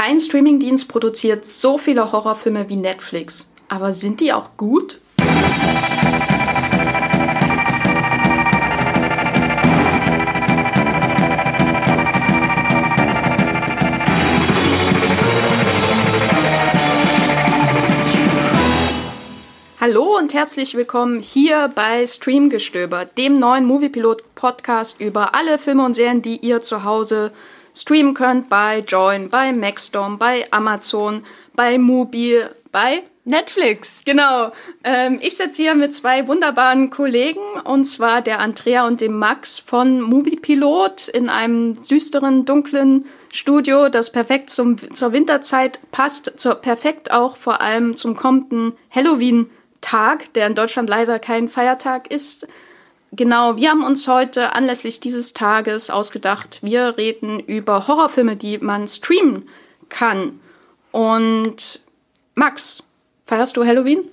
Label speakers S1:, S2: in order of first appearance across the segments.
S1: Kein Streamingdienst produziert so viele Horrorfilme wie Netflix. Aber sind die auch gut? Hallo und herzlich willkommen hier bei Streamgestöber, dem neuen Moviepilot-Podcast über alle Filme und Serien, die ihr zu Hause streamen könnt bei Join, bei Maxstorm, bei Amazon, bei Mobil, bei
S2: Netflix.
S1: Genau. Ähm, ich sitze hier mit zwei wunderbaren Kollegen, und zwar der Andrea und dem Max von Moviepilot in einem düsteren, dunklen Studio, das perfekt zum, zur Winterzeit passt, zur, perfekt auch vor allem zum kommenden Halloween Tag, der in Deutschland leider kein Feiertag ist. Genau, wir haben uns heute anlässlich dieses Tages ausgedacht, wir reden über Horrorfilme, die man streamen kann. Und Max, feierst du Halloween?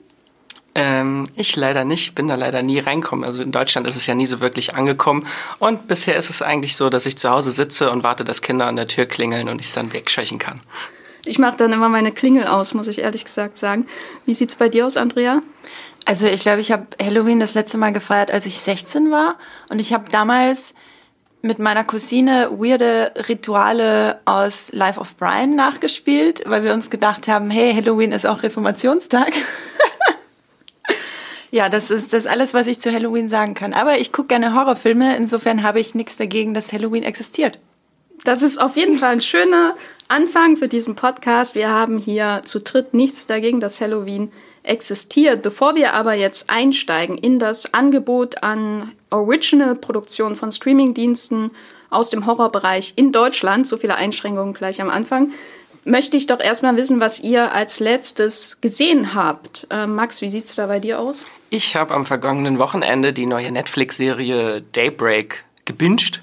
S3: Ähm, ich leider nicht, bin da leider nie reinkommen. Also in Deutschland ist es ja nie so wirklich angekommen. Und bisher ist es eigentlich so, dass ich zu Hause sitze und warte, dass Kinder an der Tür klingeln und ich es dann wegscheuchen kann.
S1: Ich mache dann immer meine Klingel aus, muss ich ehrlich gesagt sagen. Wie sieht's bei dir aus, Andrea?
S2: Also ich glaube, ich habe Halloween das letzte Mal gefeiert, als ich 16 war. Und ich habe damals mit meiner Cousine weirde Rituale aus Life of Brian nachgespielt, weil wir uns gedacht haben, hey, Halloween ist auch Reformationstag. ja, das ist das alles, was ich zu Halloween sagen kann. Aber ich gucke gerne Horrorfilme, insofern habe ich nichts dagegen, dass Halloween existiert.
S1: Das ist auf jeden Fall ein schöner Anfang für diesen Podcast. Wir haben hier zu dritt nichts dagegen, dass Halloween existiert. Bevor wir aber jetzt einsteigen in das Angebot an Original-Produktionen von Streamingdiensten aus dem Horrorbereich in Deutschland, so viele Einschränkungen gleich am Anfang, möchte ich doch erstmal wissen, was ihr als letztes gesehen habt. Äh, Max, wie sieht es da bei dir aus?
S3: Ich habe am vergangenen Wochenende die neue Netflix-Serie Daybreak gebinged.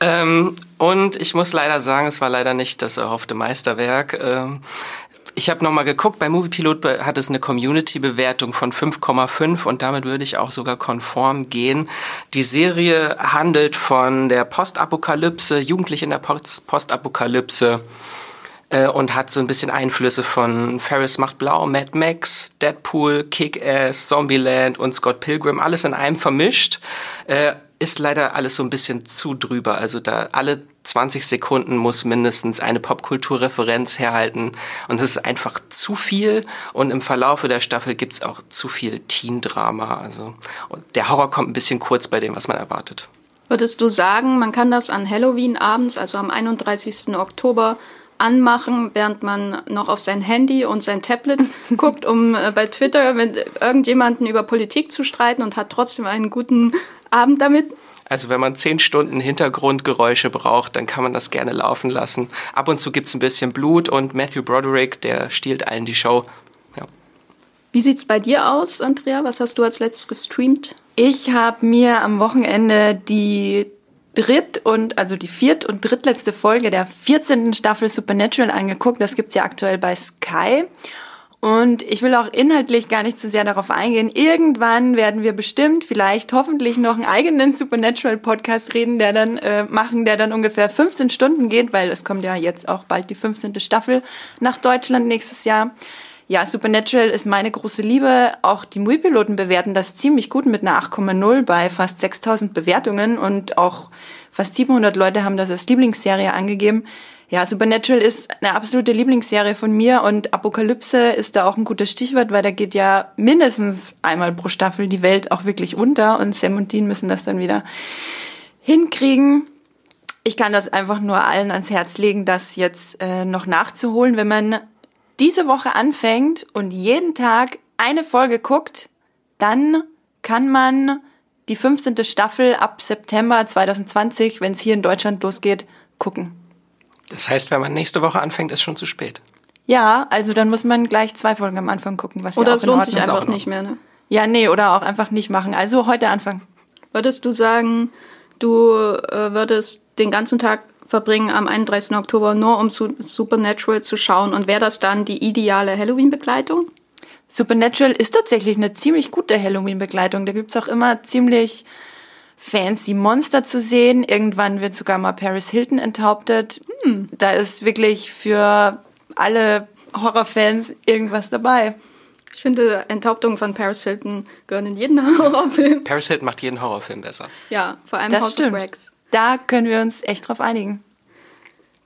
S3: Ähm, und ich muss leider sagen, es war leider nicht das erhoffte Meisterwerk. Ähm, ich habe nochmal geguckt, bei Moviepilot hat es eine Community-Bewertung von 5,5 und damit würde ich auch sogar konform gehen. Die Serie handelt von der Postapokalypse, Jugendliche in der Post Postapokalypse äh, und hat so ein bisschen Einflüsse von Ferris macht blau, Mad Max, Deadpool, Kick-Ass, Zombieland und Scott Pilgrim, alles in einem vermischt. Äh, ist leider alles so ein bisschen zu drüber. Also da alle 20 Sekunden muss mindestens eine Popkulturreferenz herhalten und das ist einfach zu viel und im Verlaufe der Staffel gibt es auch zu viel Teen-Drama. Also der Horror kommt ein bisschen kurz bei dem, was man erwartet.
S1: Würdest du sagen, man kann das an Halloween abends, also am 31. Oktober, anmachen, während man noch auf sein Handy und sein Tablet guckt, um äh, bei Twitter mit irgendjemanden über Politik zu streiten und hat trotzdem einen guten Abend damit?
S3: Also wenn man zehn Stunden Hintergrundgeräusche braucht, dann kann man das gerne laufen lassen. Ab und zu gibt es ein bisschen Blut und Matthew Broderick, der stiehlt allen die Show. Ja.
S1: Wie sieht's bei dir aus, Andrea? Was hast du als letztes gestreamt?
S2: Ich habe mir am Wochenende die dritt- und also die viert- und drittletzte Folge der 14. Staffel Supernatural angeguckt. Das gibt's ja aktuell bei Sky. Und ich will auch inhaltlich gar nicht zu sehr darauf eingehen. Irgendwann werden wir bestimmt, vielleicht hoffentlich noch einen eigenen Supernatural-Podcast reden, der dann äh, machen, der dann ungefähr 15 Stunden geht, weil es kommt ja jetzt auch bald die 15. Staffel nach Deutschland nächstes Jahr. Ja, Supernatural ist meine große Liebe. Auch die Muipiloten bewerten das ziemlich gut mit einer 8,0 bei fast 6000 Bewertungen und auch fast 700 Leute haben das als Lieblingsserie angegeben. Ja, Supernatural ist eine absolute Lieblingsserie von mir und Apokalypse ist da auch ein gutes Stichwort, weil da geht ja mindestens einmal pro Staffel die Welt auch wirklich unter und Sam und Dean müssen das dann wieder hinkriegen. Ich kann das einfach nur allen ans Herz legen, das jetzt äh, noch nachzuholen. Wenn man diese Woche anfängt und jeden Tag eine Folge guckt, dann kann man die 15. Staffel ab September 2020, wenn es hier in Deutschland losgeht, gucken.
S3: Das heißt, wenn man nächste Woche anfängt, ist schon zu spät.
S2: Ja, also dann muss man gleich zwei Folgen am Anfang gucken, was
S1: Oder
S2: ja
S1: es lohnt sich einfach nicht mehr, ne?
S2: Ja, nee, oder auch einfach nicht machen. Also heute anfangen.
S1: Würdest du sagen, du äh, würdest den ganzen Tag verbringen am 31. Oktober nur um Supernatural zu schauen und wäre das dann die ideale Halloween-Begleitung?
S2: Supernatural ist tatsächlich eine ziemlich gute Halloween-Begleitung. Da gibt's auch immer ziemlich fancy Monster zu sehen. Irgendwann wird sogar mal Paris Hilton enthauptet. Hm. Da ist wirklich für alle Horrorfans irgendwas dabei.
S1: Ich finde, Enthauptungen von Paris Hilton gehören in jeden Horrorfilm.
S3: Paris Hilton macht jeden Horrorfilm besser.
S1: Ja, vor allem
S2: das
S1: House
S2: stimmt.
S1: of Wax.
S2: Da können wir uns echt drauf einigen.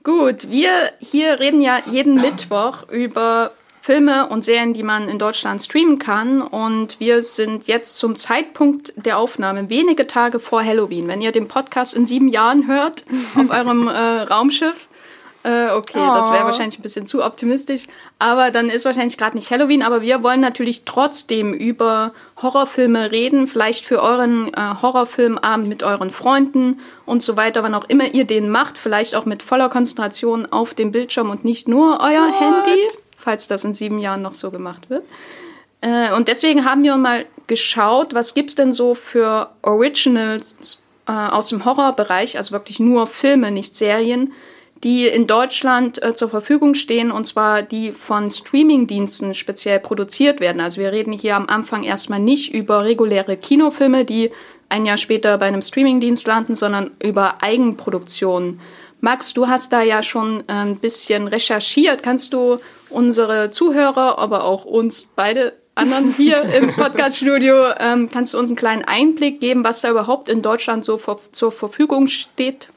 S1: Gut, wir hier reden ja jeden Mittwoch über Filme und Serien, die man in Deutschland streamen kann. Und wir sind jetzt zum Zeitpunkt der Aufnahme wenige Tage vor Halloween. Wenn ihr den Podcast in sieben Jahren hört auf eurem äh, Raumschiff, äh, okay, oh. das wäre wahrscheinlich ein bisschen zu optimistisch. Aber dann ist wahrscheinlich gerade nicht Halloween. Aber wir wollen natürlich trotzdem über Horrorfilme reden. Vielleicht für euren äh, Horrorfilmabend mit euren Freunden und so weiter, wann auch immer ihr den macht. Vielleicht auch mit voller Konzentration auf dem Bildschirm und nicht nur euer What? Handy, falls das in sieben Jahren noch so gemacht wird. Äh, und deswegen haben wir mal geschaut, was gibt's denn so für Originals äh, aus dem Horrorbereich, also wirklich nur Filme, nicht Serien die in Deutschland äh, zur Verfügung stehen, und zwar die von Streamingdiensten speziell produziert werden. Also wir reden hier am Anfang erstmal nicht über reguläre Kinofilme, die ein Jahr später bei einem Streamingdienst landen, sondern über Eigenproduktionen. Max, du hast da ja schon äh, ein bisschen recherchiert. Kannst du unsere Zuhörer, aber auch uns beide anderen hier im Podcaststudio, ähm, kannst du uns einen kleinen Einblick geben, was da überhaupt in Deutschland so vor, zur Verfügung steht?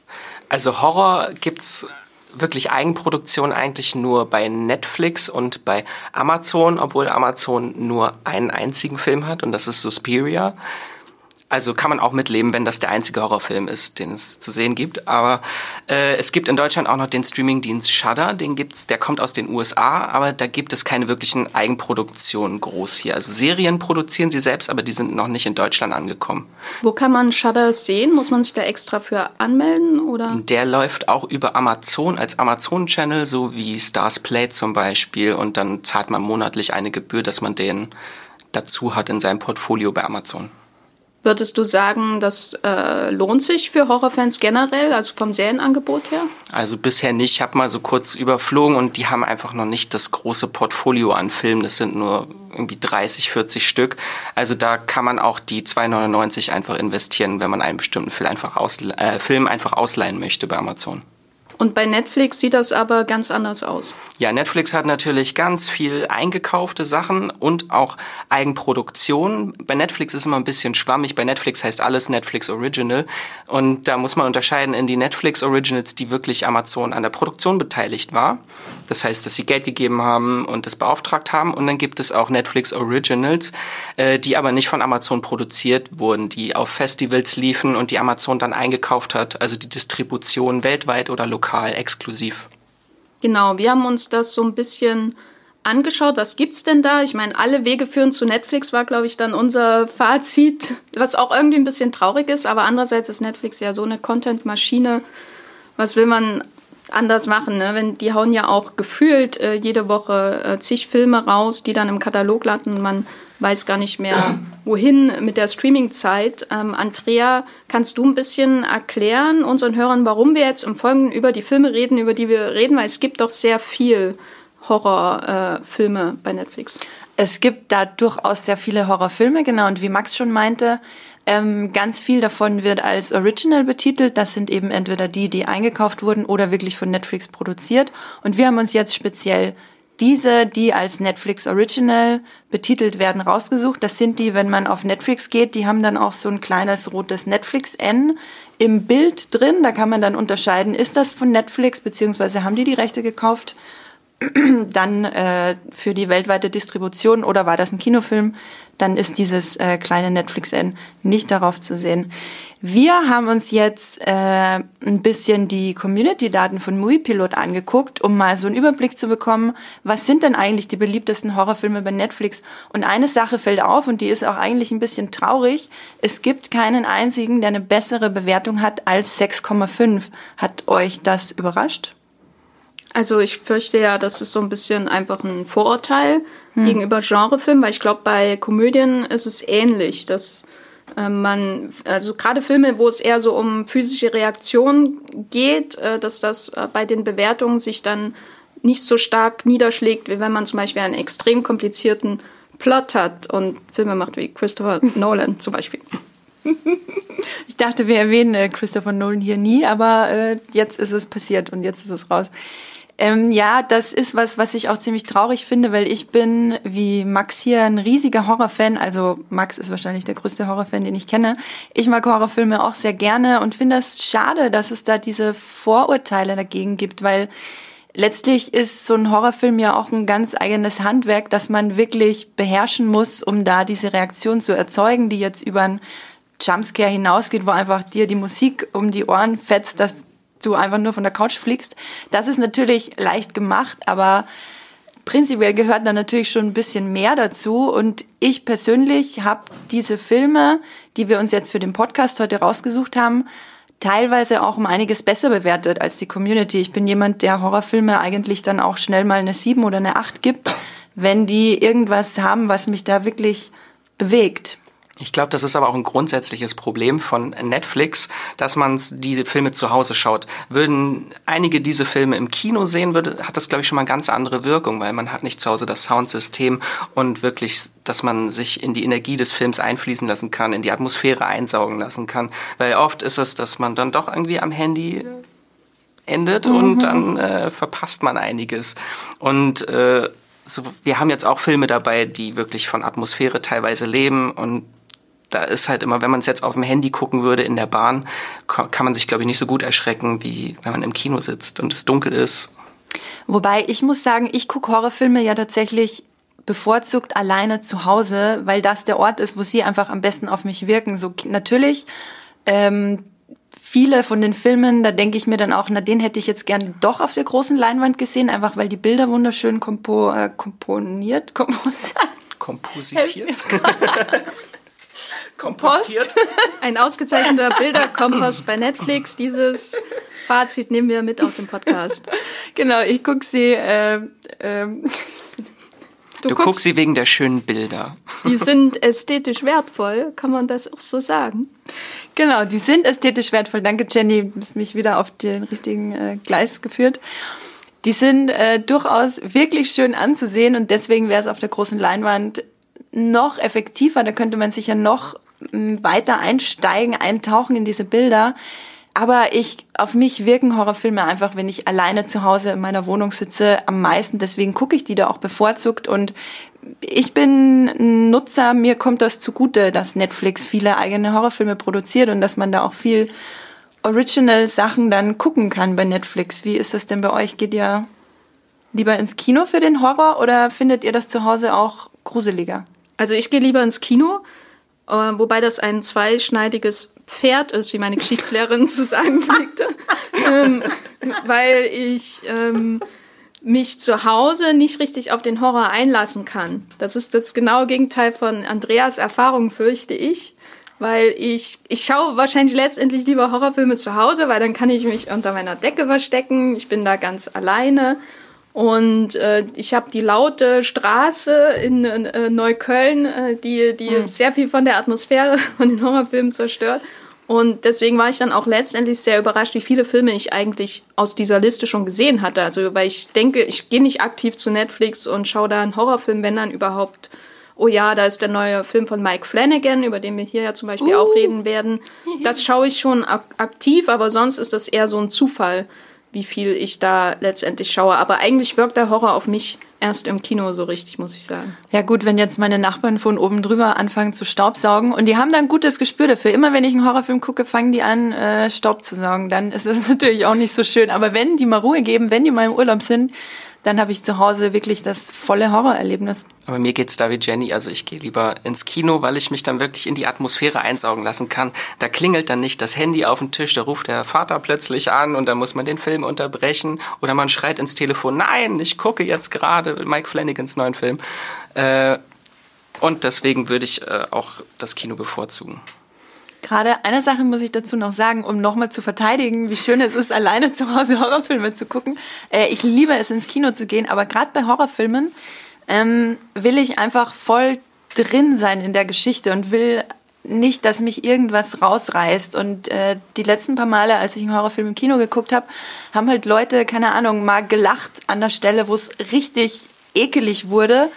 S3: Also Horror gibt's wirklich Eigenproduktion eigentlich nur bei Netflix und bei Amazon, obwohl Amazon nur einen einzigen Film hat und das ist Suspiria. Also kann man auch mitleben, wenn das der einzige Horrorfilm ist, den es zu sehen gibt. Aber äh, es gibt in Deutschland auch noch den Streamingdienst Shudder, den gibt's, der kommt aus den USA, aber da gibt es keine wirklichen Eigenproduktionen groß hier. Also Serien produzieren sie selbst, aber die sind noch nicht in Deutschland angekommen.
S1: Wo kann man Shudder sehen? Muss man sich da extra für anmelden oder?
S3: Der läuft auch über Amazon als Amazon-Channel, so wie Stars Play zum Beispiel, und dann zahlt man monatlich eine Gebühr, dass man den dazu hat in seinem Portfolio bei Amazon.
S1: Würdest du sagen, das äh, lohnt sich für Horrorfans generell, also vom Serienangebot her?
S3: Also bisher nicht. Ich habe mal so kurz überflogen und die haben einfach noch nicht das große Portfolio an Filmen. Das sind nur irgendwie 30, 40 Stück. Also da kann man auch die 2,99 einfach investieren, wenn man einen bestimmten Film einfach, ausle äh, Film einfach ausleihen möchte bei Amazon.
S1: Und bei Netflix sieht das aber ganz anders aus.
S3: Ja, Netflix hat natürlich ganz viel eingekaufte Sachen und auch Eigenproduktion. Bei Netflix ist immer ein bisschen schwammig. Bei Netflix heißt alles Netflix Original. Und da muss man unterscheiden in die Netflix Originals, die wirklich Amazon an der Produktion beteiligt war. Das heißt, dass sie Geld gegeben haben und das beauftragt haben. Und dann gibt es auch Netflix Originals, äh, die aber nicht von Amazon produziert wurden, die auf Festivals liefen und die Amazon dann eingekauft hat. Also die Distribution weltweit oder lokal lokal, exklusiv.
S1: Genau, wir haben uns das so ein bisschen angeschaut, was gibt's denn da? Ich meine, alle Wege führen zu Netflix war, glaube ich, dann unser Fazit, was auch irgendwie ein bisschen traurig ist, aber andererseits ist Netflix ja so eine Content-Maschine. Was will man anders machen, ne? Wenn die hauen ja auch gefühlt äh, jede Woche äh, zig Filme raus, die dann im Katalog landen. Man weiß gar nicht mehr, wohin mit der Streaming-Zeit. Ähm, Andrea, kannst du ein bisschen erklären unseren Hörern, warum wir jetzt im Folgenden über die Filme reden, über die wir reden? Weil es gibt doch sehr viel Horrorfilme äh, bei Netflix.
S2: Es gibt da durchaus sehr viele Horrorfilme, genau. Und wie Max schon meinte, ähm, ganz viel davon wird als Original betitelt. Das sind eben entweder die, die eingekauft wurden oder wirklich von Netflix produziert. Und wir haben uns jetzt speziell diese, die als Netflix Original betitelt werden, rausgesucht. Das sind die, wenn man auf Netflix geht, die haben dann auch so ein kleines rotes Netflix-N im Bild drin. Da kann man dann unterscheiden, ist das von Netflix, beziehungsweise haben die die Rechte gekauft dann äh, für die weltweite Distribution oder war das ein Kinofilm, dann ist dieses äh, kleine Netflix-N nicht darauf zu sehen. Wir haben uns jetzt äh, ein bisschen die Community-Daten von Muipilot angeguckt, um mal so einen Überblick zu bekommen, was sind denn eigentlich die beliebtesten Horrorfilme bei Netflix. Und eine Sache fällt auf und die ist auch eigentlich ein bisschen traurig. Es gibt keinen einzigen, der eine bessere Bewertung hat als 6,5. Hat euch das überrascht?
S1: Also ich fürchte ja, das ist so ein bisschen einfach ein Vorurteil hm. gegenüber Genrefilmen, weil ich glaube, bei Komödien ist es ähnlich, dass man, also gerade Filme, wo es eher so um physische Reaktionen geht, äh, dass das äh, bei den Bewertungen sich dann nicht so stark niederschlägt, wie wenn man zum Beispiel einen extrem komplizierten Plot hat und Filme macht wie Christopher Nolan zum Beispiel.
S2: Ich dachte, wir erwähnen äh, Christopher Nolan hier nie, aber jetzt ist es passiert und jetzt ist es raus. Ähm, ja, das ist was, was ich auch ziemlich traurig finde, weil ich bin wie Max hier ein riesiger Horrorfan. Also Max ist wahrscheinlich der größte Horrorfan, den ich kenne. Ich mag Horrorfilme auch sehr gerne und finde es schade, dass es da diese Vorurteile dagegen gibt, weil letztlich ist so ein Horrorfilm ja auch ein ganz eigenes Handwerk, das man wirklich beherrschen muss, um da diese Reaktion zu erzeugen, die jetzt über ein Jumpscare hinausgeht, wo einfach dir die Musik um die Ohren fetzt, dass du einfach nur von der Couch fliegst. Das ist natürlich leicht gemacht, aber prinzipiell gehört da natürlich schon ein bisschen mehr dazu. Und ich persönlich habe diese Filme, die wir uns jetzt für den Podcast heute rausgesucht haben, teilweise auch um einiges besser bewertet als die Community. Ich bin jemand, der Horrorfilme eigentlich dann auch schnell mal eine 7 oder eine 8 gibt, wenn die irgendwas haben, was mich da wirklich bewegt.
S3: Ich glaube, das ist aber auch ein grundsätzliches Problem von Netflix, dass man diese Filme zu Hause schaut. Würden einige diese Filme im Kino sehen, würde, hat das, glaube ich, schon mal eine ganz andere Wirkung, weil man hat nicht zu Hause das Soundsystem und wirklich, dass man sich in die Energie des Films einfließen lassen kann, in die Atmosphäre einsaugen lassen kann. Weil oft ist es, dass man dann doch irgendwie am Handy endet mhm. und dann äh, verpasst man einiges. Und äh, so, wir haben jetzt auch Filme dabei, die wirklich von Atmosphäre teilweise leben und da ist halt immer, wenn man es jetzt auf dem Handy gucken würde in der Bahn, kann man sich, glaube ich, nicht so gut erschrecken, wie wenn man im Kino sitzt und es dunkel ist.
S2: Wobei ich muss sagen, ich gucke Horrorfilme ja tatsächlich bevorzugt alleine zu Hause, weil das der Ort ist, wo sie einfach am besten auf mich wirken. So natürlich ähm, viele von den Filmen, da denke ich mir dann auch, na den hätte ich jetzt gern doch auf der großen Leinwand gesehen, einfach weil die Bilder wunderschön kompo äh, komponiert, kompos
S3: kompositiert.
S1: Kompost. Ein ausgezeichneter Bilderkompost bei Netflix. Dieses Fazit nehmen wir mit aus dem Podcast.
S2: Genau, ich gucke sie. Äh, äh,
S3: Du, du guckst, guckst, sie wegen der schönen Bilder.
S1: Die sind ästhetisch wertvoll, kann man das auch so sagen?
S2: Genau, die sind ästhetisch wertvoll. Danke, Jenny, du hast mich wieder auf den richtigen äh, Gleis geführt. Die sind äh, durchaus wirklich schön anzusehen und deswegen wäre es auf der großen Leinwand noch effektiver. Da könnte man sich ja noch weiter einsteigen, eintauchen in diese Bilder. Aber ich, auf mich wirken Horrorfilme einfach, wenn ich alleine zu Hause in meiner Wohnung sitze, am meisten. Deswegen gucke ich die da auch bevorzugt. Und ich bin ein Nutzer, mir kommt das zugute, dass Netflix viele eigene Horrorfilme produziert und dass man da auch viel Original-Sachen dann gucken kann bei Netflix. Wie ist das denn bei euch? Geht ihr lieber ins Kino für den Horror oder findet ihr das zu Hause auch gruseliger?
S1: Also ich gehe lieber ins Kino wobei das ein zweischneidiges Pferd ist, wie meine Geschichtslehrerin zu sagen pflegte, ähm, weil ich ähm, mich zu Hause nicht richtig auf den Horror einlassen kann. Das ist das genaue Gegenteil von Andreas Erfahrung, fürchte ich. Weil ich, ich schaue wahrscheinlich letztendlich lieber Horrorfilme zu Hause, weil dann kann ich mich unter meiner Decke verstecken. Ich bin da ganz alleine und äh, ich habe die laute Straße in äh, Neukölln, äh, die, die mhm. sehr viel von der Atmosphäre von den Horrorfilmen zerstört. Und deswegen war ich dann auch letztendlich sehr überrascht, wie viele Filme ich eigentlich aus dieser Liste schon gesehen hatte. Also, weil ich denke, ich gehe nicht aktiv zu Netflix und schaue da einen Horrorfilm, wenn dann überhaupt, oh ja, da ist der neue Film von Mike Flanagan, über den wir hier ja zum Beispiel uh. auch reden werden. Das schaue ich schon ak aktiv, aber sonst ist das eher so ein Zufall wie viel ich da letztendlich schaue. Aber eigentlich wirkt der Horror auf mich erst im Kino so richtig, muss ich sagen.
S2: Ja gut, wenn jetzt meine Nachbarn von oben drüber anfangen zu staubsaugen und die haben da ein gutes Gespür dafür. Immer wenn ich einen Horrorfilm gucke, fangen die an, äh, Staub zu saugen. Dann ist es natürlich auch nicht so schön. Aber wenn die mal Ruhe geben, wenn die mal im Urlaub sind, dann habe ich zu Hause wirklich das volle Horrorerlebnis.
S3: Aber mir geht's da wie Jenny, also ich gehe lieber ins Kino, weil ich mich dann wirklich in die Atmosphäre einsaugen lassen kann. Da klingelt dann nicht das Handy auf dem Tisch, da ruft der Vater plötzlich an und da muss man den Film unterbrechen oder man schreit ins Telefon, nein, ich gucke jetzt gerade Mike Flanagans neuen Film. Äh, und deswegen würde ich äh, auch das Kino bevorzugen.
S2: Gerade eine Sache muss ich dazu noch sagen, um nochmal zu verteidigen, wie schön es ist, alleine zu Hause Horrorfilme zu gucken. Äh, ich liebe es, ins Kino zu gehen, aber gerade bei Horrorfilmen ähm, will ich einfach voll drin sein in der Geschichte und will nicht, dass mich irgendwas rausreißt. Und äh, die letzten paar Male, als ich einen Horrorfilm im Kino geguckt habe, haben halt Leute, keine Ahnung, mal gelacht an der Stelle, wo es richtig ekelig wurde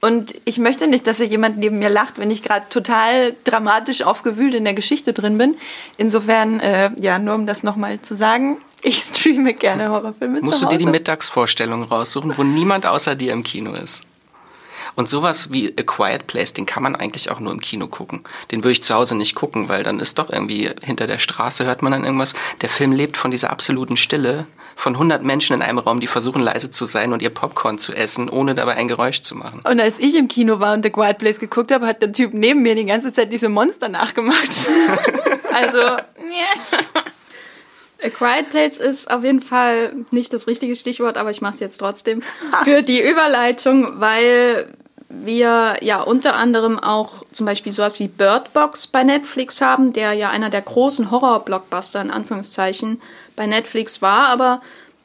S2: Und ich möchte nicht, dass hier jemand neben mir lacht, wenn ich gerade total dramatisch aufgewühlt in der Geschichte drin bin. Insofern, äh, ja, nur um das nochmal zu sagen, ich streame gerne Horrorfilme.
S3: Musst du dir die Mittagsvorstellung raussuchen, wo niemand außer dir im Kino ist? Und sowas wie A Quiet Place, den kann man eigentlich auch nur im Kino gucken. Den würde ich zu Hause nicht gucken, weil dann ist doch irgendwie hinter der Straße hört man dann irgendwas. Der Film lebt von dieser absoluten Stille, von 100 Menschen in einem Raum, die versuchen leise zu sein und ihr Popcorn zu essen, ohne dabei ein Geräusch zu machen.
S2: Und als ich im Kino war und The Quiet Place geguckt habe, hat der Typ neben mir die ganze Zeit diese Monster nachgemacht. also, yeah.
S1: A Quiet Place ist auf jeden Fall nicht das richtige Stichwort, aber ich mache es jetzt trotzdem für die Überleitung, weil wir ja unter anderem auch zum Beispiel sowas wie Bird Box bei Netflix haben, der ja einer der großen Horror-Blockbuster in Anführungszeichen bei Netflix war. Aber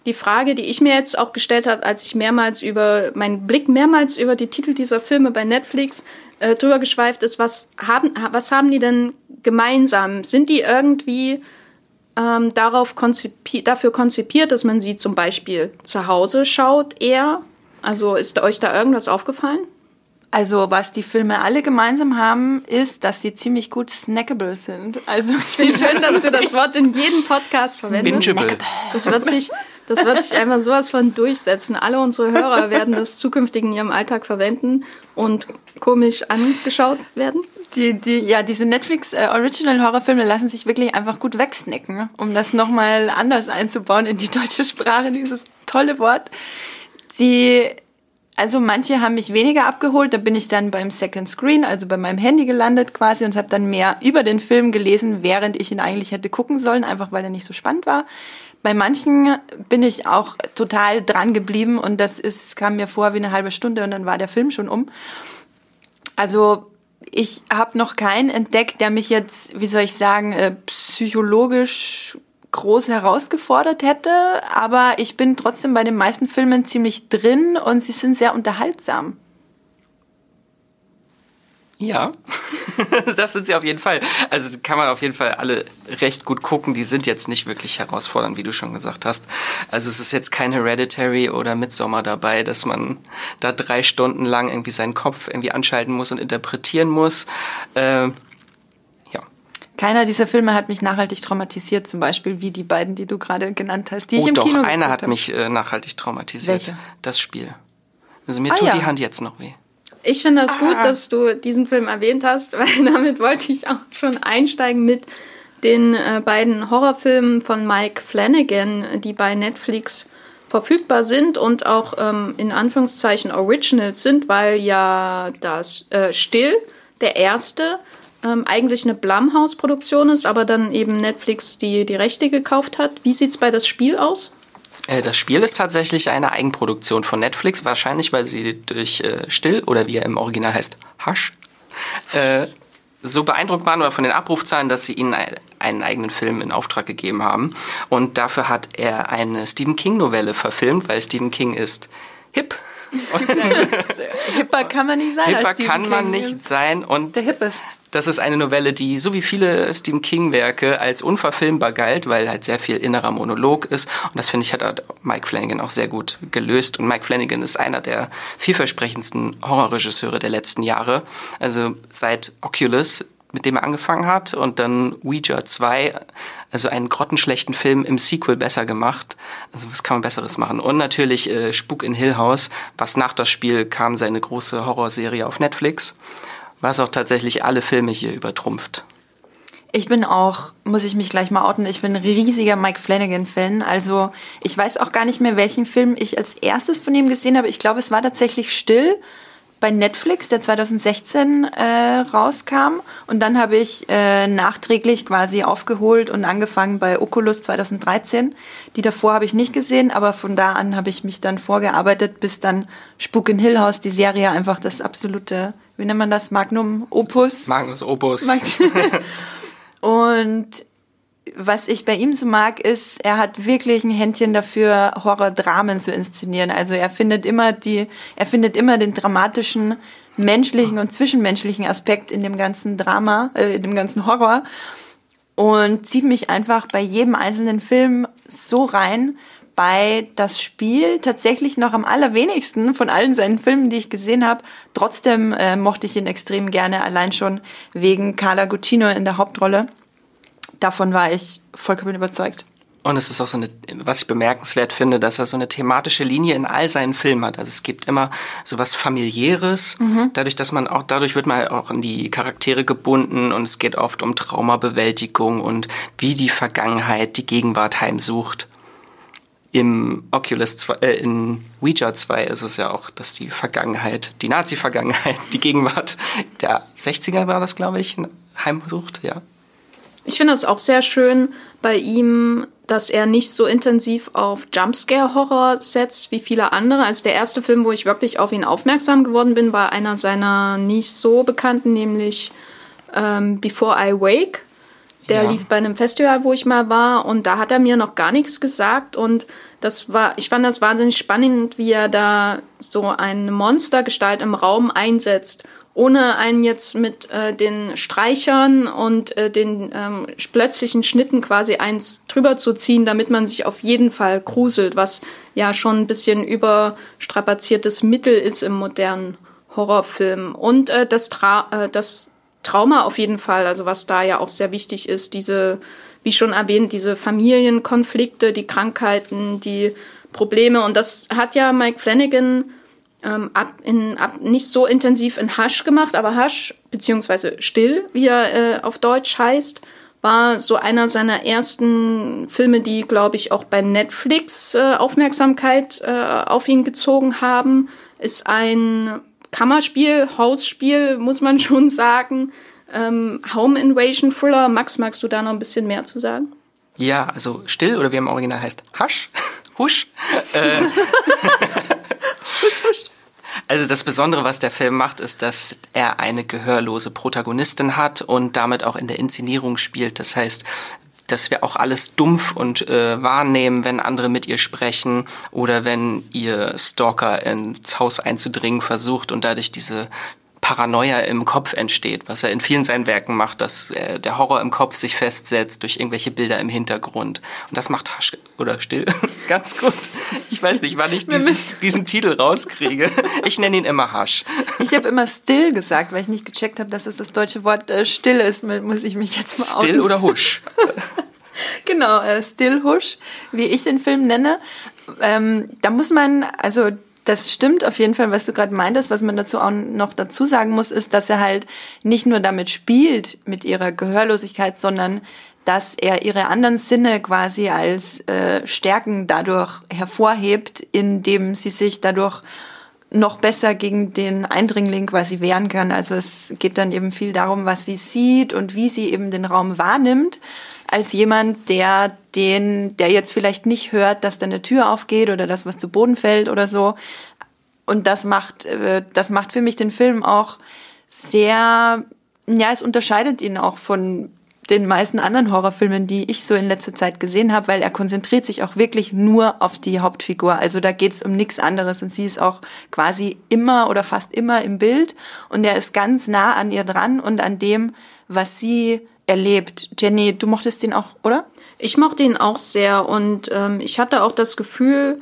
S1: die Frage, die ich mir jetzt auch gestellt habe, als ich mehrmals über meinen Blick mehrmals über die Titel dieser Filme bei Netflix äh, drüber geschweift ist, was haben, was haben die denn gemeinsam? Sind die irgendwie ähm, darauf konzipi dafür konzipiert, dass man sie zum Beispiel zu Hause schaut eher? Also ist euch da irgendwas aufgefallen?
S2: Also was die Filme alle gemeinsam haben, ist, dass sie ziemlich gut snackable sind. Also
S1: ich finde schön, dass du das Wort in jedem Podcast verwendest. Das wird sich, das wird sich einfach sowas von durchsetzen. Alle unsere Hörer werden das zukünftig in ihrem Alltag verwenden und komisch angeschaut werden.
S2: Die, die, ja, diese Netflix äh, Original Horrorfilme lassen sich wirklich einfach gut wegsnacken, um das nochmal anders einzubauen in die deutsche Sprache, dieses tolle Wort. Sie also manche haben mich weniger abgeholt, da bin ich dann beim Second Screen, also bei meinem Handy gelandet quasi und habe dann mehr über den Film gelesen, während ich ihn eigentlich hätte gucken sollen, einfach weil er nicht so spannend war. Bei manchen bin ich auch total dran geblieben und das ist, kam mir vor wie eine halbe Stunde und dann war der Film schon um. Also ich habe noch keinen entdeckt, der mich jetzt, wie soll ich sagen, äh, psychologisch groß herausgefordert hätte, aber ich bin trotzdem bei den meisten Filmen ziemlich drin und sie sind sehr unterhaltsam.
S3: Ja, das sind sie auf jeden Fall. Also kann man auf jeden Fall alle recht gut gucken. Die sind jetzt nicht wirklich herausfordernd, wie du schon gesagt hast. Also es ist jetzt kein Hereditary oder Midsommar dabei, dass man da drei Stunden lang irgendwie seinen Kopf irgendwie anschalten muss und interpretieren muss. Äh,
S2: keiner dieser Filme hat mich nachhaltig traumatisiert, zum Beispiel wie die beiden, die du gerade genannt hast, die
S3: oh,
S2: ich im
S3: doch,
S2: Kino
S3: einer hat mich äh, nachhaltig traumatisiert.
S2: Welche?
S3: Das Spiel. Also mir ah, tut ja. die Hand jetzt noch weh.
S1: Ich finde das ah. gut, dass du diesen Film erwähnt hast, weil damit wollte ich auch schon einsteigen mit den äh, beiden Horrorfilmen von Mike Flanagan, die bei Netflix verfügbar sind und auch ähm, in Anführungszeichen Originals sind, weil ja das äh, Still, der erste, ähm, eigentlich eine Blumhouse-Produktion ist, aber dann eben Netflix die, die Rechte gekauft hat. Wie sieht es bei das Spiel aus?
S3: Äh, das Spiel ist tatsächlich eine Eigenproduktion von Netflix, wahrscheinlich weil sie durch äh, Still oder wie er im Original heißt, Hush, äh, so beeindruckt waren oder von den Abrufzahlen, dass sie ihnen einen eigenen Film in Auftrag gegeben haben. Und dafür hat er eine Stephen King-Novelle verfilmt, weil Stephen King ist hip
S2: Hipper kann man nicht sein.
S3: Hipper kann man nicht sein. Und
S2: der Hip ist.
S3: Das ist eine Novelle, die, so wie viele Stephen King-Werke, als unverfilmbar galt, weil halt sehr viel innerer Monolog ist. Und das finde ich, hat Mike Flanagan auch sehr gut gelöst. Und Mike Flanagan ist einer der vielversprechendsten Horrorregisseure der letzten Jahre. Also seit Oculus mit dem er angefangen hat und dann Ouija 2, also einen grottenschlechten Film im Sequel besser gemacht. Also was kann man besseres machen? Und natürlich äh, Spuk in Hill House, was nach das Spiel kam, seine große Horrorserie auf Netflix, was auch tatsächlich alle Filme hier übertrumpft.
S2: Ich bin auch, muss ich mich gleich mal outen, ich bin ein riesiger Mike Flanagan-Fan. Also ich weiß auch gar nicht mehr, welchen Film ich als erstes von ihm gesehen habe. Ich glaube, es war tatsächlich Still bei Netflix, der 2016 äh, rauskam. Und dann habe ich äh, nachträglich quasi aufgeholt und angefangen bei Oculus 2013. Die davor habe ich nicht gesehen, aber von da an habe ich mich dann vorgearbeitet, bis dann Spuk in Hill House, die Serie, einfach das absolute, wie nennt man das, Magnum Opus.
S3: Magnus Opus.
S2: und was ich bei ihm so mag, ist, er hat wirklich ein Händchen dafür, Horror-Dramen zu inszenieren. Also er findet immer die, er findet immer den dramatischen, menschlichen und zwischenmenschlichen Aspekt in dem ganzen Drama, äh, in dem ganzen Horror und zieht mich einfach bei jedem einzelnen Film so rein, wobei das Spiel tatsächlich noch am allerwenigsten von allen seinen Filmen, die ich gesehen habe. Trotzdem äh, mochte ich ihn extrem gerne, allein schon wegen Carla Guccino in der Hauptrolle. Davon war ich vollkommen überzeugt.
S3: Und es ist auch so eine, was ich bemerkenswert finde, dass er so eine thematische Linie in all seinen Filmen hat. Also es gibt immer so was familiäres, mhm. dadurch, dass man auch, dadurch wird man auch in die Charaktere gebunden und es geht oft um Traumabewältigung und wie die Vergangenheit die Gegenwart heimsucht. Im Oculus 2, äh, in Ouija 2 ist es ja auch, dass die Vergangenheit, die Nazi-Vergangenheit, die Gegenwart der 60er war das, glaube ich, heimsucht, ja.
S1: Ich finde es auch sehr schön bei ihm, dass er nicht so intensiv auf Jumpscare-Horror setzt wie viele andere. Also der erste Film, wo ich wirklich auf ihn aufmerksam geworden bin, war einer seiner nicht so bekannten, nämlich ähm, Before I Wake. Der ja. lief bei einem Festival, wo ich mal war, und da hat er mir noch gar nichts gesagt. Und das war, ich fand das wahnsinnig spannend, wie er da so eine Monstergestalt im Raum einsetzt ohne einen jetzt mit äh, den Streichern und äh, den ähm, plötzlichen Schnitten quasi eins drüber zu ziehen, damit man sich auf jeden Fall gruselt, was ja schon ein bisschen überstrapaziertes Mittel ist im modernen Horrorfilm. Und äh, das, Tra äh, das Trauma auf jeden Fall, also was da ja auch sehr wichtig ist, diese, wie schon erwähnt, diese Familienkonflikte, die Krankheiten, die Probleme. Und das hat ja Mike Flanagan ähm, ab, in, ab, nicht so intensiv in Hasch gemacht, aber Hasch, beziehungsweise Still, wie er äh, auf Deutsch heißt, war so einer seiner ersten Filme, die, glaube ich, auch bei Netflix äh, Aufmerksamkeit äh, auf ihn gezogen haben. Ist ein Kammerspiel, Hausspiel, muss man schon sagen. Ähm, Home Invasion Thriller. Max, magst du da noch ein bisschen mehr zu sagen?
S3: Ja, also Still oder wie im Original heißt Hasch, Husch. Äh, also das Besondere, was der Film macht, ist, dass er eine gehörlose Protagonistin hat und damit auch in der Inszenierung spielt. Das heißt, dass wir auch alles dumpf und äh, wahrnehmen, wenn andere mit ihr sprechen oder wenn ihr Stalker ins Haus einzudringen versucht und dadurch diese Paranoia im Kopf entsteht, was er in vielen seinen Werken macht, dass äh, der Horror im Kopf sich festsetzt durch irgendwelche Bilder im Hintergrund. Und das macht Hasch oder Still ganz gut. Ich weiß nicht, wann ich diesen, diesen Titel rauskriege. Ich nenne ihn immer Hasch.
S2: Ich habe immer Still gesagt, weil ich nicht gecheckt habe, dass es das deutsche Wort äh, Still ist. Muss ich mich jetzt mal
S3: Still outen. oder Husch?
S2: genau, äh, Still Husch, wie ich den Film nenne. Ähm, da muss man, also das stimmt auf jeden Fall, was du gerade meintest. Was man dazu auch noch dazu sagen muss, ist, dass er halt nicht nur damit spielt, mit ihrer Gehörlosigkeit, sondern dass er ihre anderen Sinne quasi als äh, Stärken dadurch hervorhebt, indem sie sich dadurch noch besser gegen den Eindringling quasi wehren kann. Also es geht dann eben viel darum, was sie sieht und wie sie eben den Raum wahrnimmt als jemand, der den, der jetzt vielleicht nicht hört, dass da eine Tür aufgeht oder dass was zu Boden fällt oder so. Und das macht, äh, das macht für mich den Film auch sehr, ja, es unterscheidet ihn auch von den meisten anderen Horrorfilmen, die ich so in letzter Zeit gesehen habe, weil er konzentriert sich auch wirklich nur auf die Hauptfigur. Also da geht's um nichts anderes und sie ist auch quasi immer oder fast immer im Bild und er ist ganz nah an ihr dran und an dem, was sie erlebt. Jenny, du mochtest ihn auch, oder?
S1: Ich mochte ihn auch sehr und ähm, ich hatte auch das Gefühl,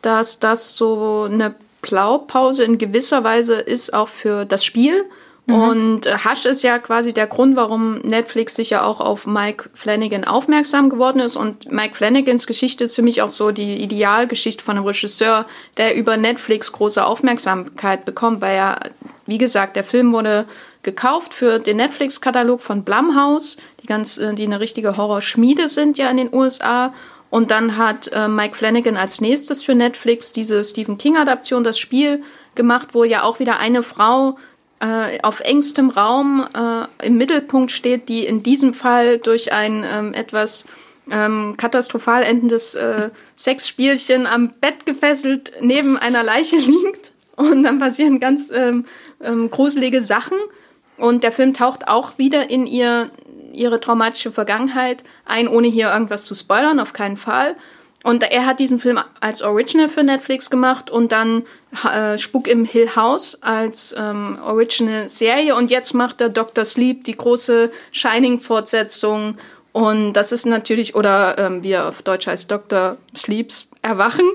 S1: dass das so eine Blaupause in gewisser Weise ist auch für das Spiel. Mhm. Und äh, Hush ist ja quasi der Grund, warum Netflix sich ja auch auf Mike Flanagan aufmerksam geworden ist. Und Mike Flanagans Geschichte ist für mich auch so die Idealgeschichte von einem Regisseur, der über Netflix große Aufmerksamkeit bekommt, weil ja, wie gesagt, der Film wurde gekauft für den Netflix-Katalog von Blumhouse, die ganz, äh, die eine richtige Horrorschmiede sind ja in den USA. Und dann hat äh, Mike Flanagan als nächstes für Netflix diese Stephen King-Adaption, das Spiel gemacht, wo ja auch wieder eine Frau äh, auf engstem Raum äh, im Mittelpunkt steht, die in diesem Fall durch ein ähm, etwas ähm, katastrophal endendes äh, Sexspielchen am Bett gefesselt neben einer Leiche liegt. Und dann passieren ganz ähm, ähm, gruselige Sachen. Und der Film taucht auch wieder in ihr, ihre traumatische Vergangenheit ein, ohne hier irgendwas zu spoilern, auf keinen Fall. Und er hat diesen Film als Original für Netflix gemacht und dann äh, Spuk im Hill House als ähm, Original-Serie. Und jetzt macht er Dr. Sleep, die große Shining-Fortsetzung. Und das ist natürlich, oder ähm, wie er auf Deutsch heißt, Dr. Sleeps Erwachen.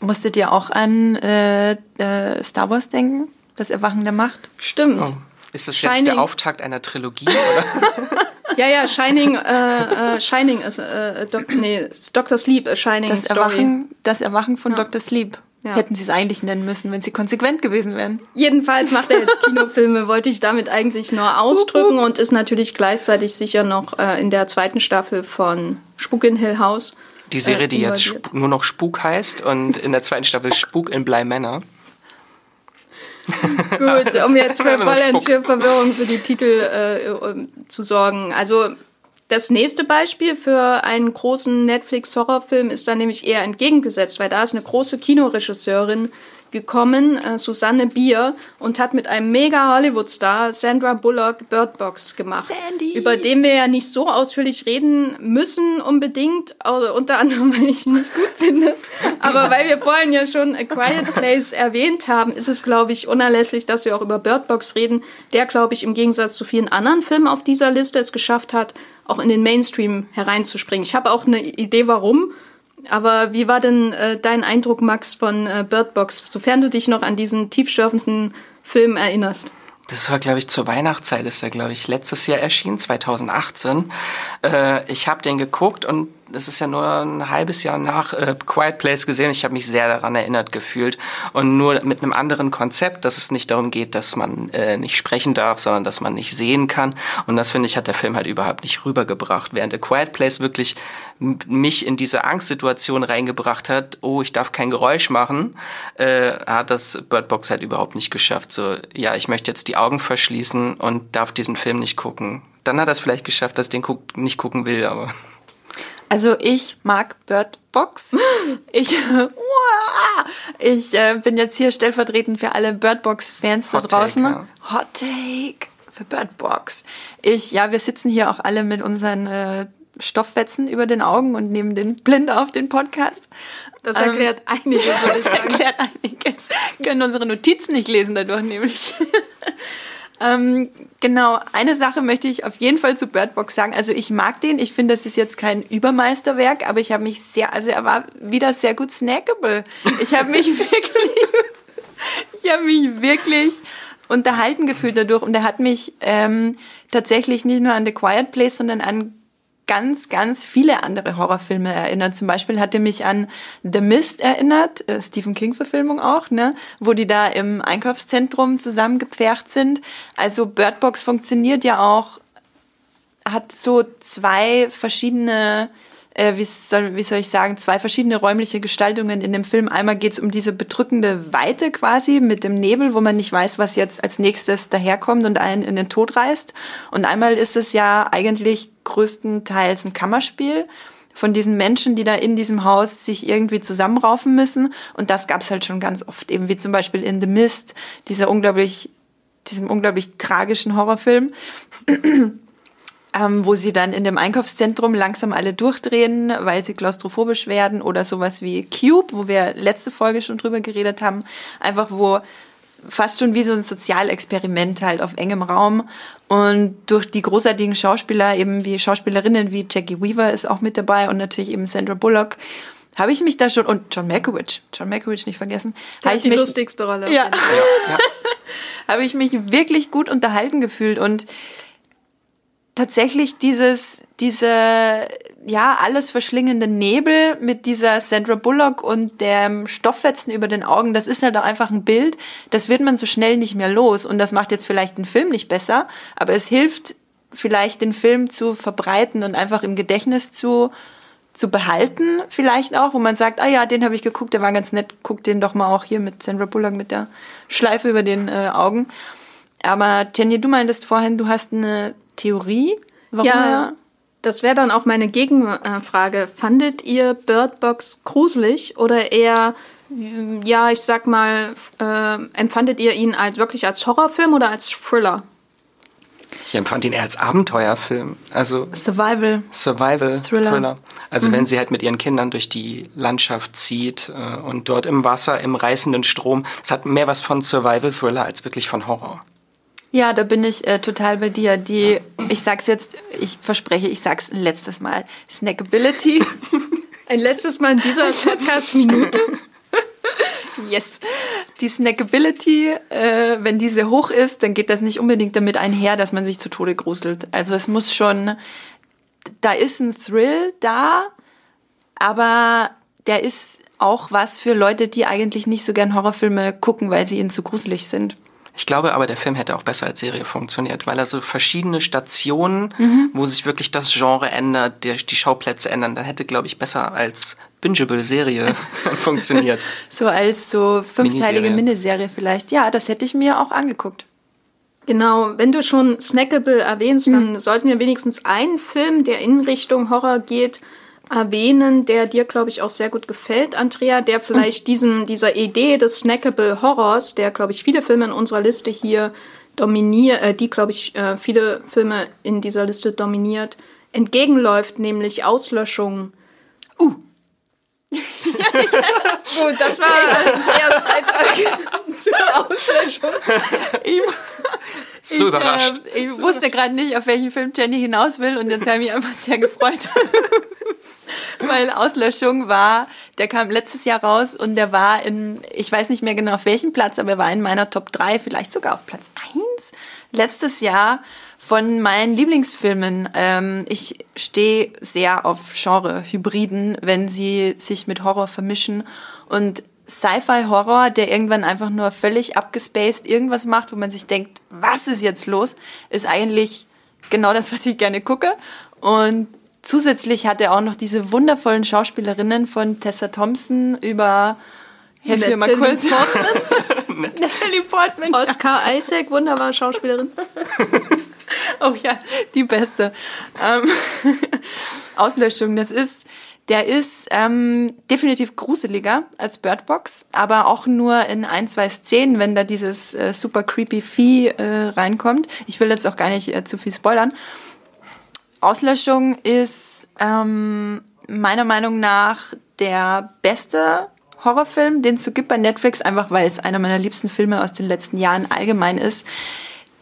S2: Musstet ihr auch an äh, äh, Star Wars denken? Das Erwachen der Macht?
S1: Stimmt.
S3: Oh. Ist das Shining. jetzt der Auftakt einer Trilogie? Oder?
S1: ja, ja, Shining, äh, äh, Shining ist, äh, Doc, nee, Dr. Sleep, a Shining
S2: das
S1: Story.
S2: Erwachen, das Erwachen von
S1: Ja.
S2: Dr. Sleep.
S1: Ja.
S2: Hätten sie es eigentlich nennen müssen, wenn sie konsequent gewesen wären.
S1: Jedenfalls macht er jetzt Kinofilme, wollte ich damit eigentlich nur ausdrücken und ist natürlich gleichzeitig sicher noch äh, in der zweiten Staffel von Spuk in Hill House.
S3: Die Serie,
S1: Äh,
S3: die jetzt nur noch Spuk heißt und in der zweiten Staffel Spuk in Bly Manor.
S1: Gut, um jetzt für vollends für Verwirrung für die Titel äh, zu sorgen. Also das nächste Beispiel für einen großen Netflix-Horrorfilm ist dann nämlich eher entgegengesetzt, weil da ist eine große Kinoregisseurin gekommen, äh, Susanne Bier, und hat mit einem mega Hollywood-Star, Sandra Bullock, Bird Box gemacht.
S2: Sandy.
S1: Über den wir ja nicht so ausführlich reden müssen unbedingt, äh, unter anderem, weil ich ihn nicht gut finde. Aber weil wir vorhin ja schon A Quiet Place erwähnt haben, ist es, glaube ich, unerlässlich, dass wir auch über Bird Box reden, der, glaube ich, im Gegensatz zu vielen anderen Filmen auf dieser Liste es geschafft hat, auch in den Mainstream hereinzuspringen. Ich habe auch eine Idee, warum. Aber wie war denn äh, dein Eindruck, Max, von äh, Bird Box, sofern du dich noch an diesen tiefschürfenden Film erinnerst?
S3: Das war, glaube ich, zur Weihnachtszeit ist er, glaube ich, letztes Jahr erschienen, 2018. Äh, ich habe den geguckt und das ist ja nur ein halbes Jahr nach äh, Quiet Place gesehen. Ich habe mich sehr daran erinnert gefühlt und nur mit einem anderen Konzept, dass es nicht darum geht, dass man äh, nicht sprechen darf, sondern dass man nicht sehen kann. Und das finde ich hat der Film halt überhaupt nicht rübergebracht. Während A Quiet Place wirklich mich in diese Angstsituation reingebracht hat, oh, ich darf kein Geräusch machen, äh, hat das Bird Box halt überhaupt nicht geschafft. So, ja, ich möchte jetzt die Augen verschließen und darf diesen Film nicht gucken. Dann hat er es vielleicht geschafft, dass den guck nicht gucken will, aber
S2: Also ich mag Bird Box. Ich, ich äh, bin jetzt hier stellvertretend für alle Bird Box Fans da
S3: Hot Take,
S2: draußen.
S3: ja.
S2: Hot Take für Bird Box. Ich, ja, wir sitzen hier auch alle mit unseren äh, Stofffetzen über den Augen und nehmen den blind auf den Podcast.
S1: Das erklärt einiges, würde ich
S2: Das erklärt einiges. Wir können unsere Notizen nicht lesen dadurch nämlich. Ähm, genau, eine Sache möchte ich auf jeden Fall zu Bird Box sagen. Also ich mag den. Ich finde, das ist jetzt kein Übermeisterwerk, aber ich habe mich sehr, also er war wieder sehr gut snackable. Ich habe mich wirklich, ich habe mich wirklich unterhalten gefühlt dadurch und er hat mich ähm, tatsächlich nicht nur an The Quiet Place, sondern an ganz, ganz viele andere Horrorfilme erinnert. Zum Beispiel hat er mich an The Mist erinnert, äh, Stephen King-Verfilmung auch, ne? wo die da im Einkaufszentrum zusammengepfercht sind. Also Bird Box funktioniert ja auch, hat so zwei verschiedene, äh, wie, soll, wie soll ich sagen, zwei verschiedene räumliche Gestaltungen in dem Film. Einmal geht es um diese bedrückende Weite quasi mit dem Nebel, wo man nicht weiß, was jetzt als nächstes daherkommt und einen in den Tod reißt. Und einmal ist es ja eigentlich größtenteils ein Kammerspiel von diesen Menschen, die da in diesem Haus sich irgendwie zusammenraufen müssen. Und das gab es halt schon ganz oft, eben wie zum Beispiel in The Mist, dieser unglaublich, diesem unglaublich tragischen Horrorfilm ähm, wo sie dann in dem Einkaufszentrum langsam alle durchdrehen, weil sie klaustrophobisch werden oder sowas wie Cube, wo wir letzte Folge schon drüber geredet haben, einfach wo fast schon wie so ein Sozialexperiment halt auf engem Raum und durch die großartigen Schauspieler eben wie Schauspielerinnen wie Jackie Weaver ist auch mit dabei und natürlich eben Sandra Bullock habe ich mich da schon und John Malkovich, John Malkovich nicht vergessen, habe ich
S1: die
S2: mich
S1: lustigste Rolle.
S2: Ja.
S1: Fall.
S2: habe ich mich wirklich gut unterhalten gefühlt und tatsächlich dieses, diese, ja, alles verschlingende Nebel mit dieser Sandra Bullock und dem Stofffetzen über den Augen, das ist halt auch einfach ein Bild, das wird man so schnell nicht mehr los und das macht jetzt vielleicht den Film nicht besser, aber es hilft vielleicht den Film zu verbreiten und einfach im Gedächtnis zu zu behalten, vielleicht auch, wo man sagt, ah ja, den habe ich geguckt, der war ganz nett, guck den doch mal auch hier mit Sandra Bullock mit der Schleife über den äh, Augen. Aber Jenny, du meintest vorhin, du hast eine Theorie, warum
S1: Ja,
S2: er
S1: das wäre dann auch meine Gegenfrage. Fandet ihr Bird Box gruselig oder eher, mm, ja, ich sag mal, äh, empfandet ihr ihn als wirklich als Horrorfilm oder als Thriller?
S3: ich empfand ihn eher als Abenteuerfilm. Also
S2: Survival.
S3: Survival
S2: Thriller.
S3: Thriller. Also wenn sie halt mit ihren Kindern durch die Landschaft zieht äh, und dort im Wasser, im reißenden Strom, es hat mehr was von Survival Thriller als wirklich von Horror.
S2: Ja, da bin ich äh, total bei dir. Die, ich sag's jetzt, ich verspreche, ich sag's ein letztes Mal. Snackability.
S1: Ein letztes Mal in dieser Podcast-Minute.
S2: Yes. Die Snackability, äh, wenn diese hoch ist, dann geht das nicht unbedingt damit einher, dass man sich zu Tode gruselt. Also es muss schon, da ist ein Thrill da, aber der ist auch was für Leute, die eigentlich nicht so gern Horrorfilme gucken, weil sie ihnen zu gruselig sind.
S3: Ich glaube aber, der Film hätte auch besser als Serie funktioniert, weil er so verschiedene Stationen, mhm. wo sich wirklich das Genre ändert, die, die Schauplätze ändern, da hätte, glaube ich, besser als bingeable Serie funktioniert.
S2: So als so fünfteilige Miniserie. Miniserie vielleicht. Ja, das hätte ich mir auch angeguckt.
S1: Genau, wenn du schon Snackable erwähnst, mhm. dann sollten wir wenigstens einen Film, der in Richtung Horror geht, erwähnen, der dir, glaube ich, auch sehr gut gefällt, Andrea, der vielleicht diesem, dieser Idee des Snackable Horrors, der, glaube ich, viele Filme in unserer Liste hier dominiert, äh, die, glaube ich, äh, viele Filme in dieser Liste dominiert, entgegenläuft, nämlich Auslöschung. Uh. Gut, das war Andreas Beitrag zur Auslöschung.
S3: Ich, so ich, überrascht.
S2: Äh, ich wusste gerade nicht, auf welchen Film Jenny hinaus will und jetzt habe ich mich einfach sehr gefreut. Weil Auslöschung war, der kam letztes Jahr raus und der war in, ich weiß nicht mehr genau auf welchem Platz, aber er war in meiner Top 3, vielleicht sogar auf Platz 1 letztes Jahr von meinen Lieblingsfilmen. Ähm, ich stehe sehr auf Genre-Hybriden, wenn sie sich mit Horror vermischen und Sci-Fi-Horror, der irgendwann einfach nur völlig abgespaced irgendwas macht, wo man sich denkt, was ist jetzt los, ist eigentlich genau das, was ich gerne gucke. Und zusätzlich hat er auch noch diese wundervollen Schauspielerinnen von Tessa Thompson über
S1: Helf mir mal kurz. Portman.
S2: Natalie Portman.
S1: Oscar Isaac, wunderbare Schauspielerin.
S2: oh ja, die beste. Ähm, Auslöschung, das ist, der ist ähm, definitiv gruseliger als Bird Box, aber auch nur in ein, zwei Szenen, wenn da dieses äh, super creepy Vieh äh, reinkommt. Ich will jetzt auch gar nicht äh, zu viel spoilern. Auslöschung ist ähm, meiner Meinung nach der beste Horrorfilm, den es so gibt bei Netflix, einfach weil es einer meiner liebsten Filme aus den letzten Jahren allgemein ist.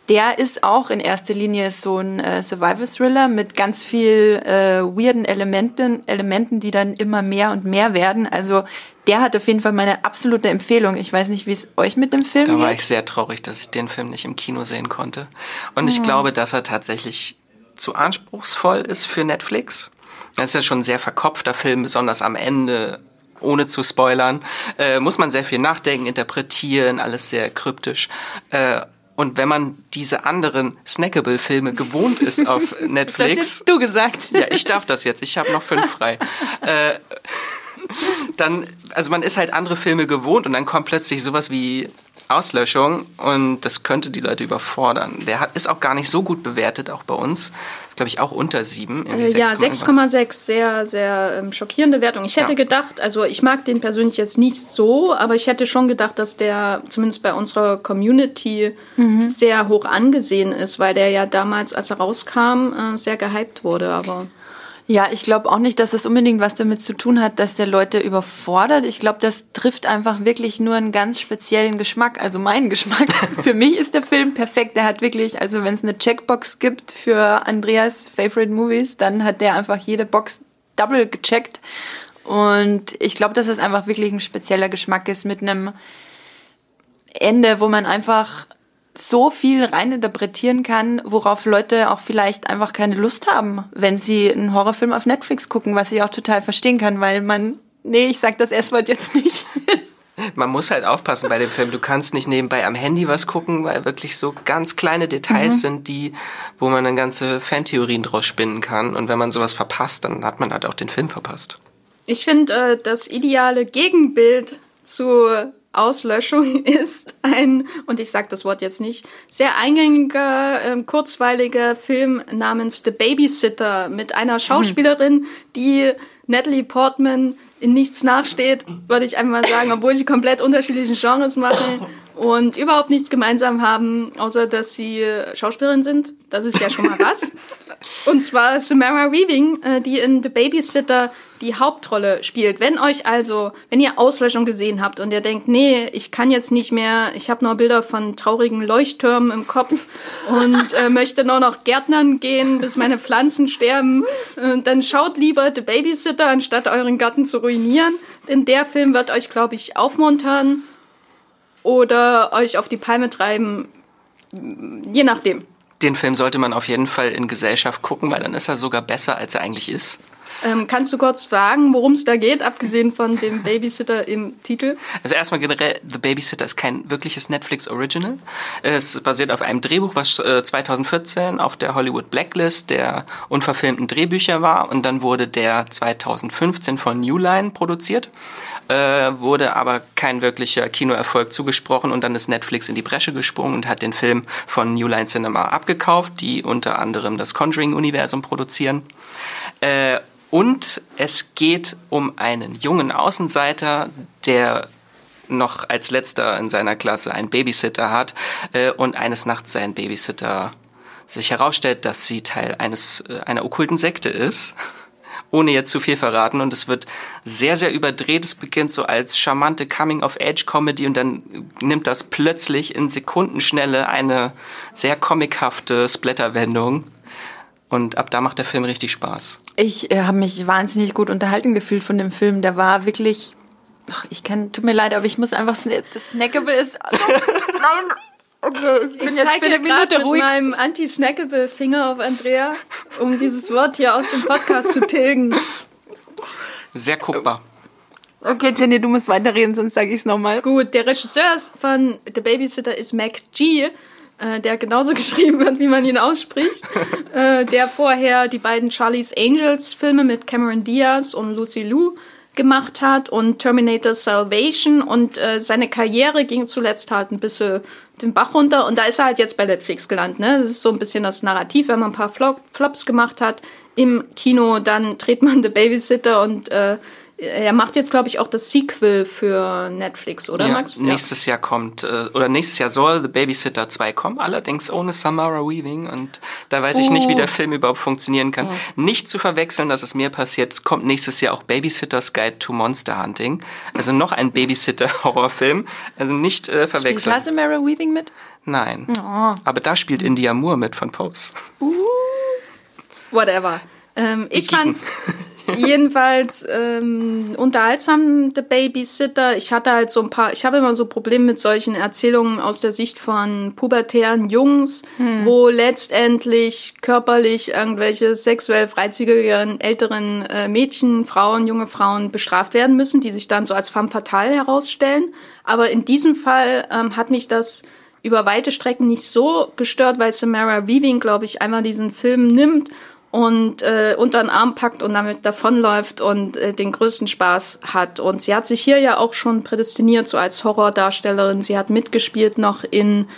S2: Der ist auch in erster Linie so ein äh, Survival-Thriller mit ganz viel äh, weirden Elementen, Elementen, die dann immer mehr und mehr werden. Also der hat auf jeden Fall meine absolute Empfehlung. Ich weiß nicht, wie es euch mit dem Film
S3: geht.
S2: Da
S3: war ich sehr traurig, dass ich den Film nicht im Kino sehen konnte. Und ich mhm. glaube, dass er tatsächlich zu anspruchsvoll ist für Netflix. Das ist ja schon ein sehr verkopfter Film, besonders am Ende, ohne zu spoilern. Äh, muss man sehr viel nachdenken, interpretieren, alles sehr kryptisch. Äh, und wenn man diese anderen Snackable-Filme gewohnt ist auf Netflix.
S2: Das hast du gesagt.
S3: Ja, ich darf das jetzt. Ich habe noch fünf frei. äh, dann, also man ist halt andere Filme gewohnt und dann kommt plötzlich sowas wie Auslöschung und das könnte die Leute überfordern. Der hat, ist auch gar nicht so gut bewertet, auch bei uns. Glaube ich auch unter sieben.
S1: Äh, ja, 6,6, sehr, sehr ähm, schockierende Wertung. Ich hätte ja. gedacht, also ich mag den persönlich jetzt nicht so, aber ich hätte schon gedacht, dass der zumindest bei unserer Community mhm. sehr hoch angesehen ist, weil der ja damals, als er rauskam, äh, sehr gehypt wurde. Aber
S2: ja, ich glaube auch nicht, dass es unbedingt was damit zu tun hat, dass der Leute überfordert. Ich glaube, das trifft einfach wirklich nur einen ganz speziellen Geschmack, also meinen Geschmack. für mich ist der Film perfekt. Der hat wirklich, also wenn es eine Checkbox gibt für Andreas Favorite Movies, dann hat der einfach jede Box double gecheckt. Und ich glaube, dass es einfach wirklich ein spezieller Geschmack ist mit einem Ende, wo man einfach so viel reininterpretieren kann, worauf Leute auch vielleicht einfach keine Lust haben, wenn sie einen Horrorfilm auf Netflix gucken, was ich auch total verstehen kann, weil man, nee, ich sag das S-Wort jetzt nicht.
S3: Man muss halt aufpassen bei dem Film. Du kannst nicht nebenbei am Handy was gucken, weil wirklich so ganz kleine Details mhm. sind, die, wo man dann ganze Fantheorien draus spinnen kann. Und wenn man sowas verpasst, dann hat man halt auch den Film verpasst.
S1: Ich finde, äh, das ideale Gegenbild zu Auslöschung ist ein, und ich sage das Wort jetzt nicht, sehr eingängiger, äh, kurzweiliger Film namens The Babysitter mit einer Schauspielerin, die Natalie Portman in nichts nachsteht, würde ich einfach mal sagen, obwohl sie komplett unterschiedliche Genres machen. Und überhaupt nichts gemeinsam haben, außer dass sie Schauspielerin sind. Das ist ja schon mal was. und zwar Samara Weaving, äh, die in The Babysitter die Hauptrolle spielt. Wenn euch also, wenn ihr Auslöschung gesehen habt und ihr denkt, nee, ich kann jetzt nicht mehr, ich habe nur Bilder von traurigen Leuchttürmen im Kopf und äh, möchte nur noch Gärtnern gehen, bis meine Pflanzen sterben, äh, dann schaut lieber The Babysitter, anstatt euren Garten zu ruinieren. Denn der Film wird euch, glaube ich, aufmuntern oder euch auf die Palme treiben, je nachdem.
S3: Den Film sollte man auf jeden Fall in Gesellschaft gucken, weil dann ist er sogar besser, als er eigentlich ist.
S1: Ähm, kannst du kurz sagen, worum es da geht, abgesehen von dem Babysitter im Titel?
S3: Also erstmal generell, The Babysitter ist kein wirkliches Netflix-Original. Es basiert auf einem Drehbuch, was äh, 2014 auf der Hollywood Blacklist der unverfilmten Drehbücher war und dann wurde der 2015 von New Line produziert äh, wurde aber kein wirklicher Kinoerfolg zugesprochen und dann ist Netflix in die Bresche gesprungen und hat den Film von New Line Cinema abgekauft, die unter anderem das Conjuring-Universum produzieren. Äh, und es geht um einen jungen Außenseiter, der noch als letzter in seiner Klasse einen Babysitter hat äh, und eines Nachts sein Babysitter sich herausstellt, dass sie Teil eines äh, einer okkulten Sekte ist ohne jetzt zu viel verraten. Und es wird sehr, sehr überdreht. Es beginnt so als charmante Coming-of-Age-Comedy und dann nimmt das plötzlich in Sekundenschnelle eine sehr comichafte Splatterwendung. Und ab da macht der Film richtig Spaß.
S2: Ich äh, habe mich wahnsinnig gut unterhalten gefühlt von dem Film. Der war wirklich. Ach, ich kann, tut mir leid, aber ich muss einfach. Das Snackable ist. Nein!
S1: Okay, ich bin ich jetzt für eine Minute ruhig. mit meinem Anti-Snackable-Finger auf Andrea, um dieses Wort hier aus dem Podcast zu tilgen.
S3: Sehr guckbar.
S2: Okay, Jenny, du musst weiterreden, sonst sage ich es nochmal.
S1: Gut, der Regisseur von The Babysitter ist Mac G., äh, der genauso geschrieben wird, wie man ihn ausspricht. äh, der vorher die beiden Charlie's Angels Filme mit Cameron Diaz und Lucy Liu gemacht hat und Terminator Salvation und äh, seine Karriere ging zuletzt halt ein bisschen den Bach runter und da ist er halt jetzt bei Netflix gelandet. Ne? Das ist so ein bisschen das Narrativ, wenn man ein paar Flop Flops gemacht hat im Kino, dann dreht man The Babysitter und äh, er macht jetzt, glaube ich, auch das Sequel für Netflix, oder
S3: ja,
S1: Max?
S3: Nächstes ja. Jahr kommt, äh, oder nächstes Jahr soll The Babysitter 2 kommen, allerdings ohne Samara Weaving. Und da weiß ich nicht, wie der oh. Film überhaupt funktionieren kann. Oh. Nicht zu verwechseln, dass es mir passiert, es kommt nächstes Jahr auch Babysitter's Guide to Monster Hunting. Also noch ein Babysitter-Horrorfilm. Also nicht äh, verwechseln. Spielt
S2: Samara Weaving mit?
S3: Nein. Oh. Aber da spielt India Moore mit von Pose.
S1: Uh. Whatever. Ähm, ich fand's. Jedenfalls ähm, unterhaltsam, The Babysitter. Ich hatte halt so ein paar, ich habe immer so Probleme mit solchen Erzählungen aus der Sicht von pubertären Jungs, hm. wo letztendlich körperlich irgendwelche sexuell freizügigen älteren äh, Mädchen, Frauen, junge Frauen bestraft werden müssen, die sich dann so als femme fatale herausstellen. Aber in diesem Fall ähm, hat mich das über weite Strecken nicht so gestört, weil Samara Weaving, glaube ich, einmal diesen Film nimmt und äh, unter den Arm packt und damit davonläuft und äh, den größten Spaß hat. Und sie hat sich hier ja auch schon prädestiniert, so als Horrordarstellerin. Sie hat mitgespielt noch in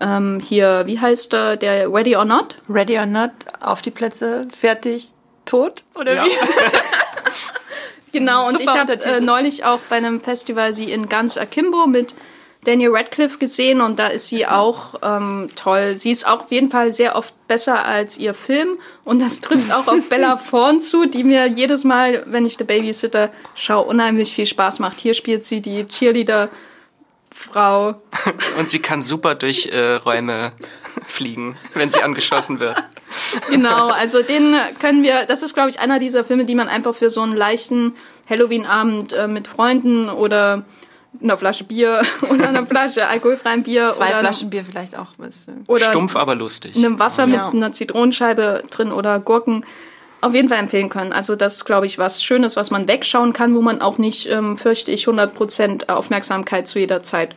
S1: ähm, hier, wie heißt der, der Ready or Not?
S2: Ready or Not, auf die Plätze, fertig, tot, oder ja. wie?
S1: genau, und Super ich habe äh, neulich auch bei einem Festival sie in Ganz Akimbo mit Daniel Radcliffe gesehen und da ist sie auch ähm, toll. Sie ist auch auf jeden Fall sehr oft besser als ihr Film und das trifft auch auf Bella Thorne zu, die mir jedes Mal, wenn ich The Babysitter schaue, unheimlich viel Spaß macht. Hier spielt sie die Cheerleader Frau.
S3: Und sie kann super durch äh, Räume fliegen, wenn sie angeschossen wird.
S1: Genau, also den können wir, das ist glaube ich einer dieser Filme, die man einfach für so einen leichten Halloween-Abend äh, mit Freunden oder einer Flasche Bier oder einer Flasche alkoholfreien Bier.
S2: Zwei
S1: oder
S2: Flaschen Bier vielleicht auch.
S3: Oder Stumpf, aber lustig.
S1: Einem Wasser ja. mit einer Zitronenscheibe drin oder Gurken auf jeden Fall empfehlen können. Also das ist, glaube ich, was Schönes, was man wegschauen kann, wo man auch nicht, ähm, fürchte ich, 100% Aufmerksamkeit zu jeder Zeit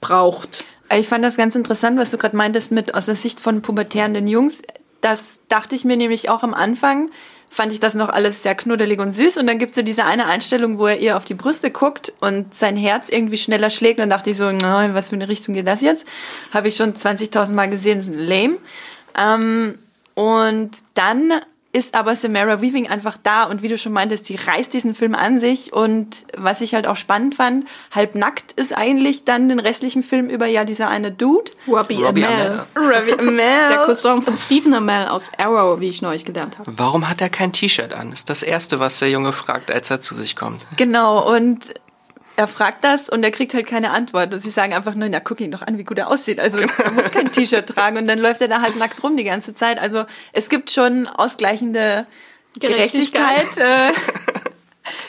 S1: braucht.
S2: Ich fand das ganz interessant, was du gerade meintest mit aus der Sicht von pubertärenden Jungs. Das dachte ich mir nämlich auch am Anfang fand ich das noch alles sehr knuddelig und süß. Und dann gibt es so diese eine Einstellung, wo er ihr auf die Brüste guckt und sein Herz irgendwie schneller schlägt. Und dann dachte ich so, na, in was für eine Richtung geht das jetzt? Habe ich schon 20.000 Mal gesehen, das ist lame. Ähm, und dann ist aber Samara Weaving einfach da und wie du schon meintest, sie reißt diesen Film an sich und was ich halt auch spannend fand, halb nackt ist eigentlich dann den restlichen Film über ja dieser eine Dude.
S1: Robbie,
S3: Robbie
S1: Amell.
S3: Amell.
S2: Robbie Amell.
S1: Der Cousin von Stephen Amell aus Arrow, wie ich neulich gelernt habe.
S3: Warum hat er kein T-Shirt an? Ist das Erste, was der Junge fragt, als er zu sich kommt.
S2: Genau, und er fragt das und er kriegt halt keine Antwort. Und sie sagen einfach nur, na, guck ihn doch an, wie gut er aussieht. Also er muss kein T-Shirt tragen und dann läuft er da halt nackt rum die ganze Zeit. Also es gibt schon ausgleichende Gerechtigkeit,
S1: Gerechtigkeit.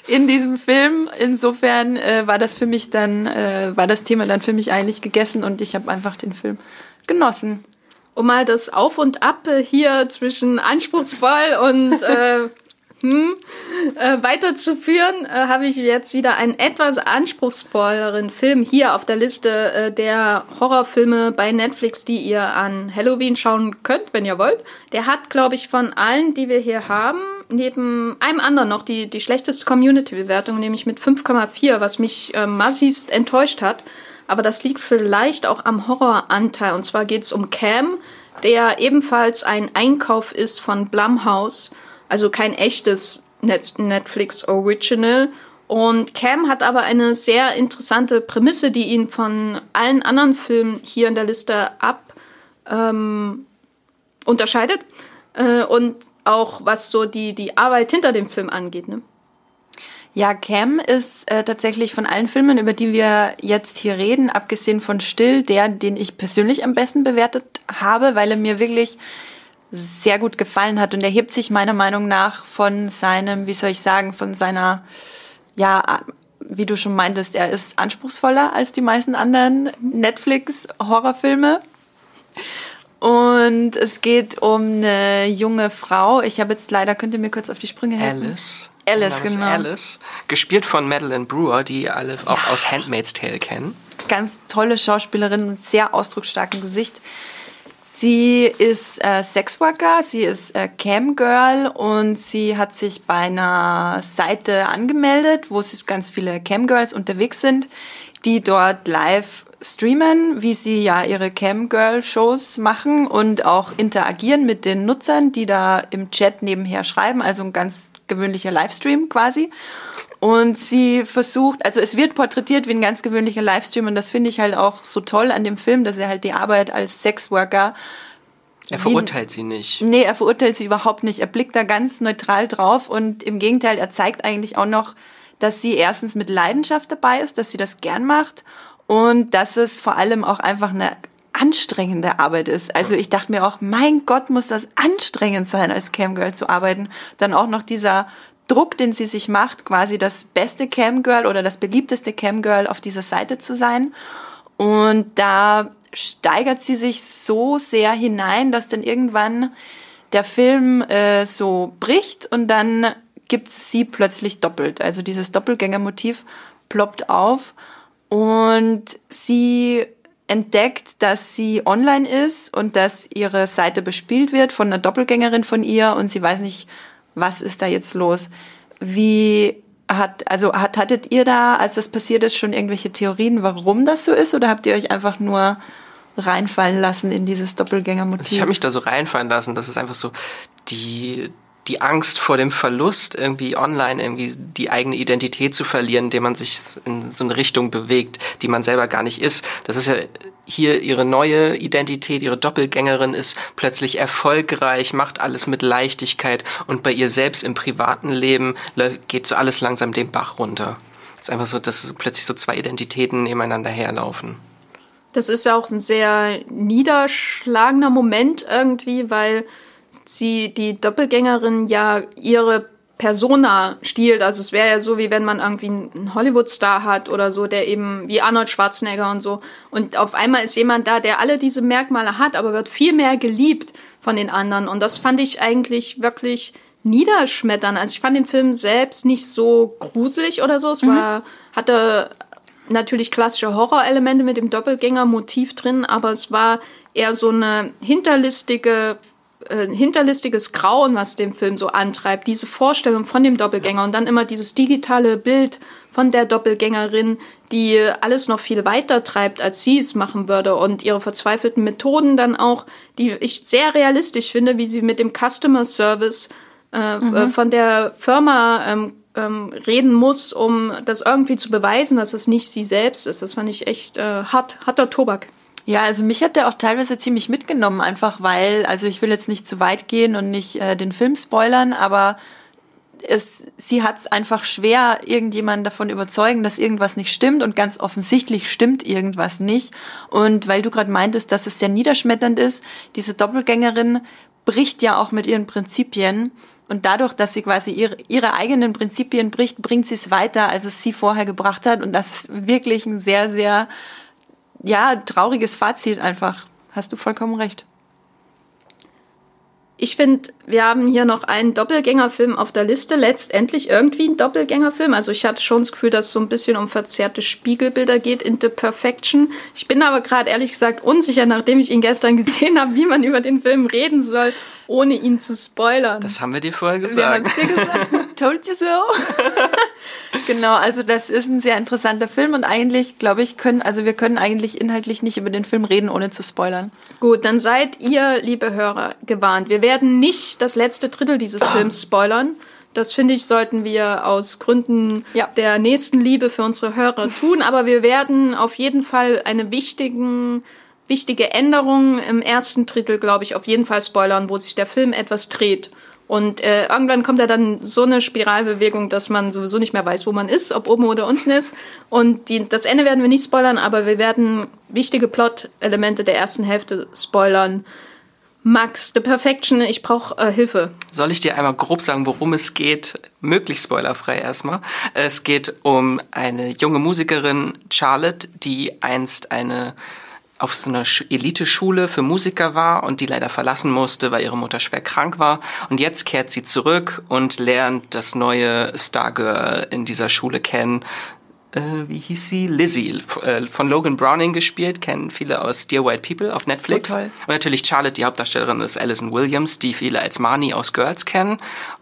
S2: äh, in diesem Film. Insofern äh, war das für mich dann, äh, war das Thema dann für mich eigentlich gegessen und ich habe einfach den Film genossen.
S1: Um mal das Auf und Ab äh, hier zwischen anspruchsvoll und äh, hm, äh, weiterzuführen, äh, habe ich jetzt wieder einen etwas anspruchsvolleren Film hier auf der Liste äh, der Horrorfilme bei Netflix, die ihr an Halloween schauen könnt, wenn ihr wollt. Der hat, glaube ich, von allen, die wir hier haben, neben einem anderen noch die, die schlechteste Community-Bewertung, nämlich mit 5,4, was mich äh, massivst enttäuscht hat. Aber das liegt vielleicht auch am Horroranteil. Und zwar geht es um Cam, der ebenfalls ein Einkauf ist von Blumhouse. Also kein echtes Net Netflix Original. Und Cam hat aber eine sehr interessante Prämisse, die ihn von allen anderen Filmen hier in der Liste ab ähm, unterscheidet. Äh, und auch was so die, die Arbeit hinter dem Film angeht. Ne?
S2: Ja, Cam ist äh, tatsächlich von allen Filmen, über die wir jetzt hier reden, abgesehen von Still, der, den ich persönlich am besten bewertet habe, weil er mir wirklich sehr gut gefallen hat und er hebt sich meiner Meinung nach von seinem, wie soll ich sagen, von seiner, ja, wie du schon meintest, er ist anspruchsvoller als die meisten anderen Netflix-Horrorfilme. Und es geht um eine junge Frau. Ich habe jetzt leider, könnt ihr mir kurz auf die Sprünge helfen?
S3: Alice.
S2: Alice, genau.
S3: Alice. Gespielt von Madeline Brewer, die alle auch aus Handmaid's Tale kennen.
S2: Ganz tolle Schauspielerin mit sehr ausdrucksstarkem Gesicht. Sie ist äh, Sexworker, sie ist äh, Camgirl und sie hat sich bei einer Seite angemeldet, wo ganz viele Camgirls unterwegs sind, die dort live streamen, wie sie ja ihre Camgirl-Shows machen und auch interagieren mit den Nutzern, die da im Chat nebenher schreiben, also ein ganz gewöhnlicher Livestream quasi. Und sie versucht, also es wird porträtiert wie ein ganz gewöhnlicher Livestream und das finde ich halt auch so toll an dem Film, dass er halt die Arbeit als Sexworker
S3: Er verurteilt sie nicht.
S2: Nee, er verurteilt sie überhaupt nicht. Er blickt da ganz neutral drauf und im Gegenteil, er zeigt eigentlich auch noch, dass sie erstens mit Leidenschaft dabei ist, dass sie das gern macht und dass es vor allem auch einfach eine anstrengende Arbeit ist. Also ich dachte mir auch, mein Gott, muss das anstrengend sein, als Camgirl zu arbeiten. Dann auch noch dieser Druck, den sie sich macht, quasi das beste Camgirl oder das beliebteste Camgirl auf dieser Seite zu sein. Und da steigert sie sich so sehr hinein, dass dann irgendwann der Film äh, so bricht und dann gibt sie plötzlich doppelt. Also dieses Doppelgängermotiv ploppt auf und sie entdeckt, dass sie online ist und dass ihre Seite bespielt wird von einer Doppelgängerin von ihr und sie weiß nicht, was ist da jetzt los. Wie hat, also hat, hattet ihr da, als das passiert ist, schon irgendwelche Theorien, warum das so ist oder habt ihr euch einfach nur reinfallen lassen in dieses Doppelgängermotiv?
S3: Ich habe mich da so reinfallen lassen, dass es einfach so die, die Angst vor dem Verlust, irgendwie online irgendwie die eigene Identität zu verlieren, indem man sich in so eine Richtung bewegt, die man selber gar nicht ist. Das ist ja hier ihre neue Identität, ihre Doppelgängerin ist plötzlich erfolgreich, macht alles mit Leichtigkeit und bei ihr selbst im privaten Leben geht so alles langsam den Bach runter. Es ist einfach so, dass plötzlich so zwei Identitäten nebeneinander herlaufen.
S1: Das ist ja auch ein sehr niederschlagender Moment irgendwie, weil sie, die Doppelgängerin, ja ihre Persona stiehlt. Also es wäre ja so, wie wenn man irgendwie einen Hollywood-Star hat oder so, der eben wie Arnold Schwarzenegger und so. Und auf einmal ist jemand da, der alle diese Merkmale hat, aber wird viel mehr geliebt von den anderen. Und das fand ich eigentlich wirklich niederschmettern. Also ich fand den Film selbst nicht so gruselig oder so. Es war, hatte natürlich klassische Horrorelemente mit dem Doppelgänger-Motiv drin, aber es war eher so eine hinterlistige, äh, hinterlistiges Grauen, was den Film so antreibt. Diese Vorstellung von dem Doppelgänger und dann immer dieses digitale Bild von der Doppelgängerin, die alles noch viel weiter treibt, als sie es machen würde und ihre verzweifelten Methoden dann auch, die ich sehr realistisch finde, wie sie mit dem Customer Service äh, mhm. von der Firma ähm, ähm, reden muss, um das irgendwie zu beweisen, dass es nicht sie selbst ist. Das fand ich echt äh, hart, harter Tobak.
S2: Ja, also mich hat der auch teilweise ziemlich mitgenommen, einfach weil, also ich will jetzt nicht zu weit gehen und nicht äh, den Film spoilern, aber es, sie hat es einfach schwer, irgendjemanden davon überzeugen, dass irgendwas nicht stimmt und ganz offensichtlich stimmt irgendwas nicht. Und weil du gerade meintest, dass es sehr niederschmetternd ist, diese Doppelgängerin bricht ja auch mit ihren Prinzipien. Und dadurch, dass sie quasi ihre, ihre eigenen Prinzipien bricht, bringt sie es weiter, als es sie vorher gebracht hat. Und das ist wirklich ein sehr, sehr, ja, trauriges Fazit einfach. Hast du vollkommen recht.
S1: Ich finde, wir haben hier noch einen Doppelgängerfilm auf der Liste. Letztendlich irgendwie ein Doppelgängerfilm. Also ich hatte schon das Gefühl, dass es so ein bisschen um verzerrte Spiegelbilder geht in The Perfection. Ich bin aber gerade ehrlich gesagt unsicher, nachdem ich ihn gestern gesehen habe, wie man über den Film reden soll, ohne ihn zu spoilern.
S3: Das haben wir dir vorher gesagt.
S2: Wir haben es dir gesagt. Told you so. genau, also das ist ein sehr interessanter Film und eigentlich, glaube ich, können, also wir können eigentlich inhaltlich nicht über den Film reden, ohne zu spoilern.
S1: Gut, dann seid ihr, liebe Hörer, gewarnt. Wir werden nicht das letzte Drittel dieses Films spoilern. Das finde ich, sollten wir aus Gründen ja. der nächsten Liebe für unsere Hörer tun. Aber wir werden auf jeden Fall eine wichtigen, wichtige Änderung im ersten Drittel, glaube ich, auf jeden Fall spoilern, wo sich der Film etwas dreht. Und äh, irgendwann kommt ja dann so eine Spiralbewegung, dass man sowieso nicht mehr weiß, wo man ist, ob oben oder unten ist. Und die, das Ende werden wir nicht spoilern, aber wir werden wichtige Plot-Elemente der ersten Hälfte spoilern. Max, The Perfection, ich brauche äh, Hilfe.
S3: Soll ich dir einmal grob sagen, worum es geht? Möglichst spoilerfrei erstmal. Es geht um eine junge Musikerin, Charlotte, die einst eine auf so einer Eliteschule für Musiker war und die leider verlassen musste, weil ihre Mutter schwer krank war. Und jetzt kehrt sie zurück und lernt das neue Stargirl in dieser Schule kennen. Äh, wie hieß sie? Lizzie, äh, von Logan Browning gespielt, kennen viele aus Dear White People auf Netflix. So toll. Und natürlich Charlotte, die Hauptdarstellerin ist Alison Williams, die viele als Marnie aus Girls kennen.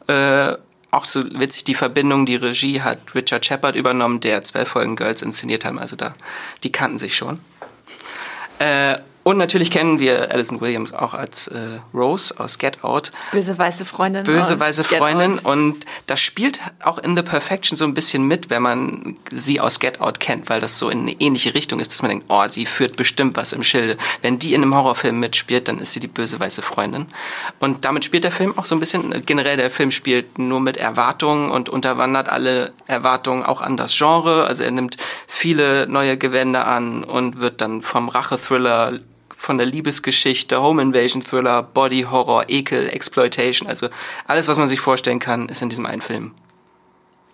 S3: Äh, auch so witzig, die Verbindung, die Regie hat Richard Shepard übernommen, der zwölf Folgen Girls inszeniert haben. Also da, die kannten sich schon. Äh, und natürlich kennen wir Alison Williams auch als äh, Rose aus Get Out.
S2: Böse weiße Freundin.
S3: Böse weiße Freundin. Und das spielt auch in The Perfection so ein bisschen mit, wenn man sie aus Get Out kennt, weil das so in eine ähnliche Richtung ist, dass man denkt, oh, sie führt bestimmt was im Schilde. Wenn die in einem Horrorfilm mitspielt, dann ist sie die böse weiße Freundin. Und damit spielt der Film auch so ein bisschen, generell der Film spielt nur mit Erwartungen und unterwandert alle Erwartungen auch an das Genre. Also er nimmt viele neue Gewänder an und wird dann vom Rache-Thriller von der Liebesgeschichte, Home Invasion Thriller, Body Horror, Ekel, Exploitation, also alles, was man sich vorstellen kann, ist in diesem einen Film.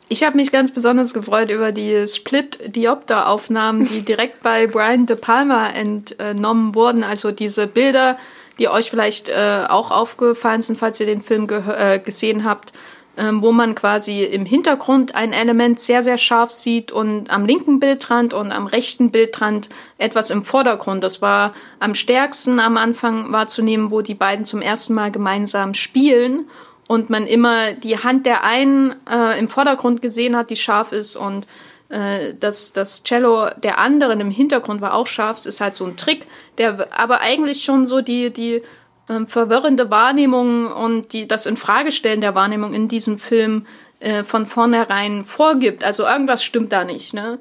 S1: Ich habe mich ganz besonders gefreut über die Split-Diopter-Aufnahmen, die direkt bei Brian De Palma entnommen wurden. Also diese Bilder, die euch vielleicht äh, auch aufgefallen sind, falls ihr den Film äh, gesehen habt, wo man quasi im Hintergrund ein Element sehr, sehr scharf sieht und am linken Bildrand und am rechten Bildrand etwas im Vordergrund. Das war am stärksten am Anfang wahrzunehmen, wo die beiden zum ersten Mal gemeinsam spielen und man immer die Hand der einen äh, im Vordergrund gesehen hat, die scharf ist und äh, das, das Cello der anderen im Hintergrund war auch scharf. Es ist halt so ein Trick, der aber eigentlich schon so die, die ähm, verwirrende Wahrnehmung und die, das Infragestellen der Wahrnehmung in diesem Film äh, von vornherein vorgibt. Also irgendwas stimmt da nicht, ne?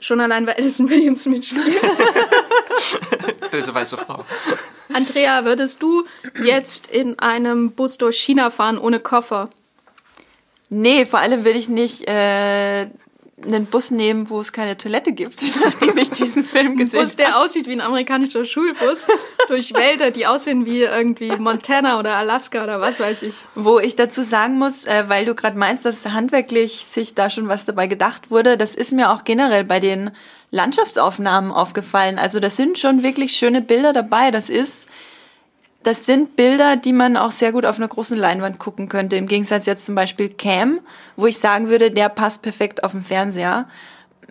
S1: Schon allein, weil Alison Williams mitspielt.
S3: Böse weiße Frau.
S1: Andrea, würdest du jetzt in einem Bus durch China fahren ohne Koffer?
S2: Nee, vor allem will ich nicht äh, einen Bus nehmen, wo es keine Toilette gibt, nachdem ich diesen Film gesehen habe.
S1: Bus, der aussieht wie ein amerikanischer Schulbus durch Wälder, die aussehen wie irgendwie Montana oder Alaska oder was weiß ich.
S2: Wo ich dazu sagen muss, äh, weil du gerade meinst, dass handwerklich sich da schon was dabei gedacht wurde, das ist mir auch generell bei den Landschaftsaufnahmen aufgefallen. Also das sind schon wirklich schöne Bilder dabei. Das ist das sind Bilder, die man auch sehr gut auf einer großen Leinwand gucken könnte. Im Gegensatz jetzt zum Beispiel Cam, wo ich sagen würde, der passt perfekt auf den Fernseher.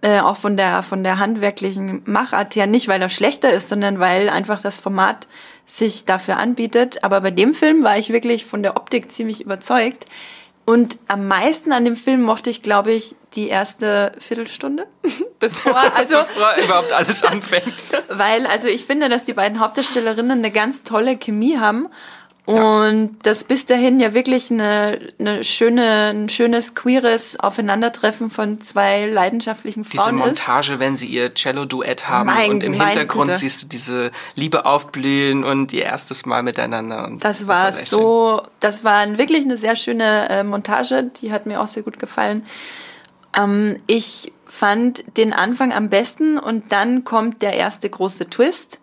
S2: Äh, auch von der, von der handwerklichen Machart her. Nicht, weil er schlechter ist, sondern weil einfach das Format sich dafür anbietet. Aber bei dem Film war ich wirklich von der Optik ziemlich überzeugt. Und am meisten an dem Film mochte ich, glaube ich, die erste Viertelstunde, bevor, also,
S3: bevor überhaupt alles anfängt.
S2: Weil, also ich finde, dass die beiden Hauptdarstellerinnen eine ganz tolle Chemie haben. Und das bis dahin ja wirklich eine, eine schöne, ein schönes queeres Aufeinandertreffen von zwei leidenschaftlichen Frauen
S3: Diese Montage,
S2: ist.
S3: wenn sie ihr Cello-Duett haben
S2: Mein-
S3: und im Hintergrund
S2: Güte.
S3: siehst du diese Liebe aufblühen und ihr erstes Mal miteinander. Und
S2: Das war
S3: sehr
S2: so, das war wirklich eine sehr schöne äh, Montage, die hat mir auch sehr gut gefallen. Ähm, ich fand den Anfang am besten und dann kommt der erste große Twist.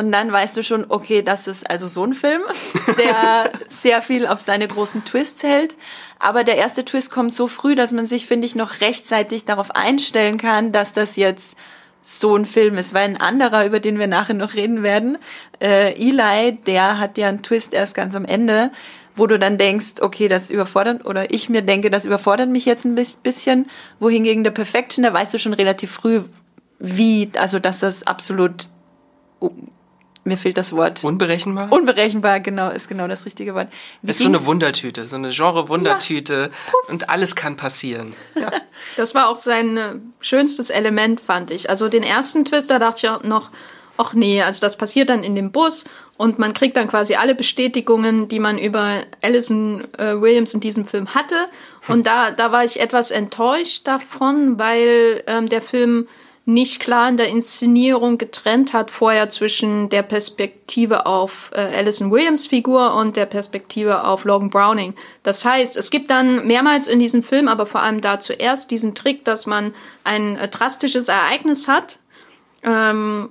S2: Und dann weißt du schon, okay, das ist also so ein Film, der sehr viel auf seine großen Twists hält. Aber der erste Twist kommt so früh, dass man sich, finde ich, noch rechtzeitig darauf einstellen kann, dass das jetzt so ein Film ist. Weil ein anderer, über den wir nachher noch reden werden, äh, Eli, der hat ja einen Twist erst ganz am Ende, wo du dann denkst, okay, das überfordert, oder ich mir denke, das überfordert mich jetzt ein bis- bisschen. Wohingegen der Perfection, da weißt du schon relativ früh, wie, also dass das absolut, mir fehlt das Wort.
S3: Unberechenbar?
S2: Unberechenbar, genau, ist genau das richtige Wort. Wie
S3: ist so eine? Wundertüte, so eine Genre-Wundertüte und alles kann passieren. Ja.
S1: Das war auch sein äh, schönstes Element, fand ich. Also den ersten Twist, da dachte ich auch noch, ach nee, also das passiert dann in dem Bus und man kriegt dann quasi alle Bestätigungen, die man über Alison äh, Williams in diesem Film hatte. Und da, da war ich etwas enttäuscht davon, weil ähm, der Film nicht klar in der Inszenierung getrennt hat vorher zwischen der Perspektive auf äh, Alison Williams Figur und der Perspektive auf Logan Browning. Das heißt, es gibt dann mehrmals in diesem Film, aber vor allem da zuerst diesen Trick, dass man ein äh, drastisches Ereignis hat, ähm,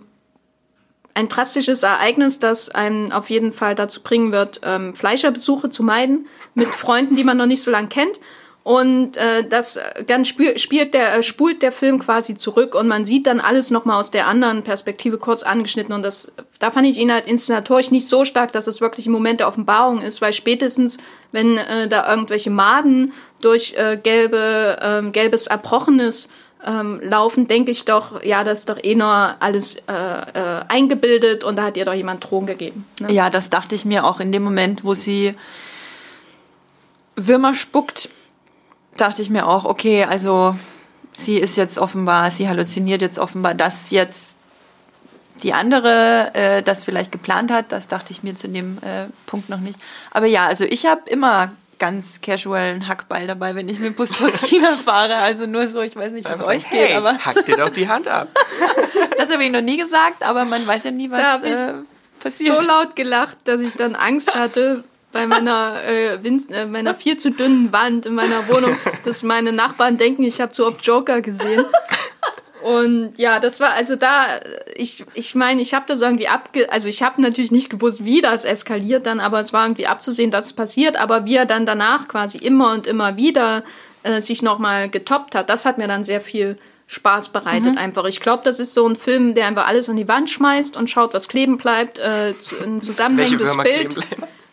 S1: ein drastisches Ereignis, das einen auf jeden Fall dazu bringen wird, ähm, Fleischerbesuche zu meiden mit Freunden, die man noch nicht so lange kennt. Und äh, das äh, dann spür, spielt der, äh, spult der Film quasi zurück und man sieht dann alles nochmal aus der anderen Perspektive kurz angeschnitten. Und das, da fand ich ihn halt inszenatorisch nicht so stark, dass es wirklich ein Moment der Offenbarung ist, weil spätestens, wenn äh, da irgendwelche Maden durch äh, gelbe, ähm, gelbes Erbrochenes ähm, laufen, denke ich doch, ja, das ist doch eh nur alles äh, äh, eingebildet und da hat ihr doch jemand Drogen gegeben. Ne?
S2: Ja, das dachte ich mir auch in dem Moment, wo sie Würmer spuckt, dachte ich mir auch, okay, also sie ist jetzt offenbar, sie halluziniert jetzt offenbar, dass jetzt die andere äh, das vielleicht geplant hat. Das dachte ich mir zu dem äh, Punkt noch nicht. Aber ja, also ich habe immer ganz casual einen Hackball dabei, wenn ich mit Bus China fahre. Also nur so, ich weiß nicht, was
S3: Also,
S2: euch
S3: hey,
S2: geht, aber
S3: hack dir doch die Hand ab.
S2: das habe ich noch nie gesagt, aber man weiß ja nie, was äh, passiert.
S1: so laut gelacht, dass ich dann Angst hatte bei meiner, äh, Winz, äh, meiner viel zu dünnen Wand in meiner Wohnung, dass meine Nachbarn denken, ich habe zu oft Joker gesehen. Und ja, das war also da, ich ich meine, ich habe das irgendwie abge... Also ich habe natürlich nicht gewusst, wie das eskaliert dann, aber es war irgendwie abzusehen, dass es passiert. Aber wie er dann danach quasi immer und immer wieder äh, sich nochmal getoppt hat, das hat mir dann sehr viel Spaß bereitet einfach. Ich glaube, das ist so ein Film, der einfach alles an die Wand schmeißt und schaut, was kleben bleibt. Äh, zu, ein zusammenhängendes Bild.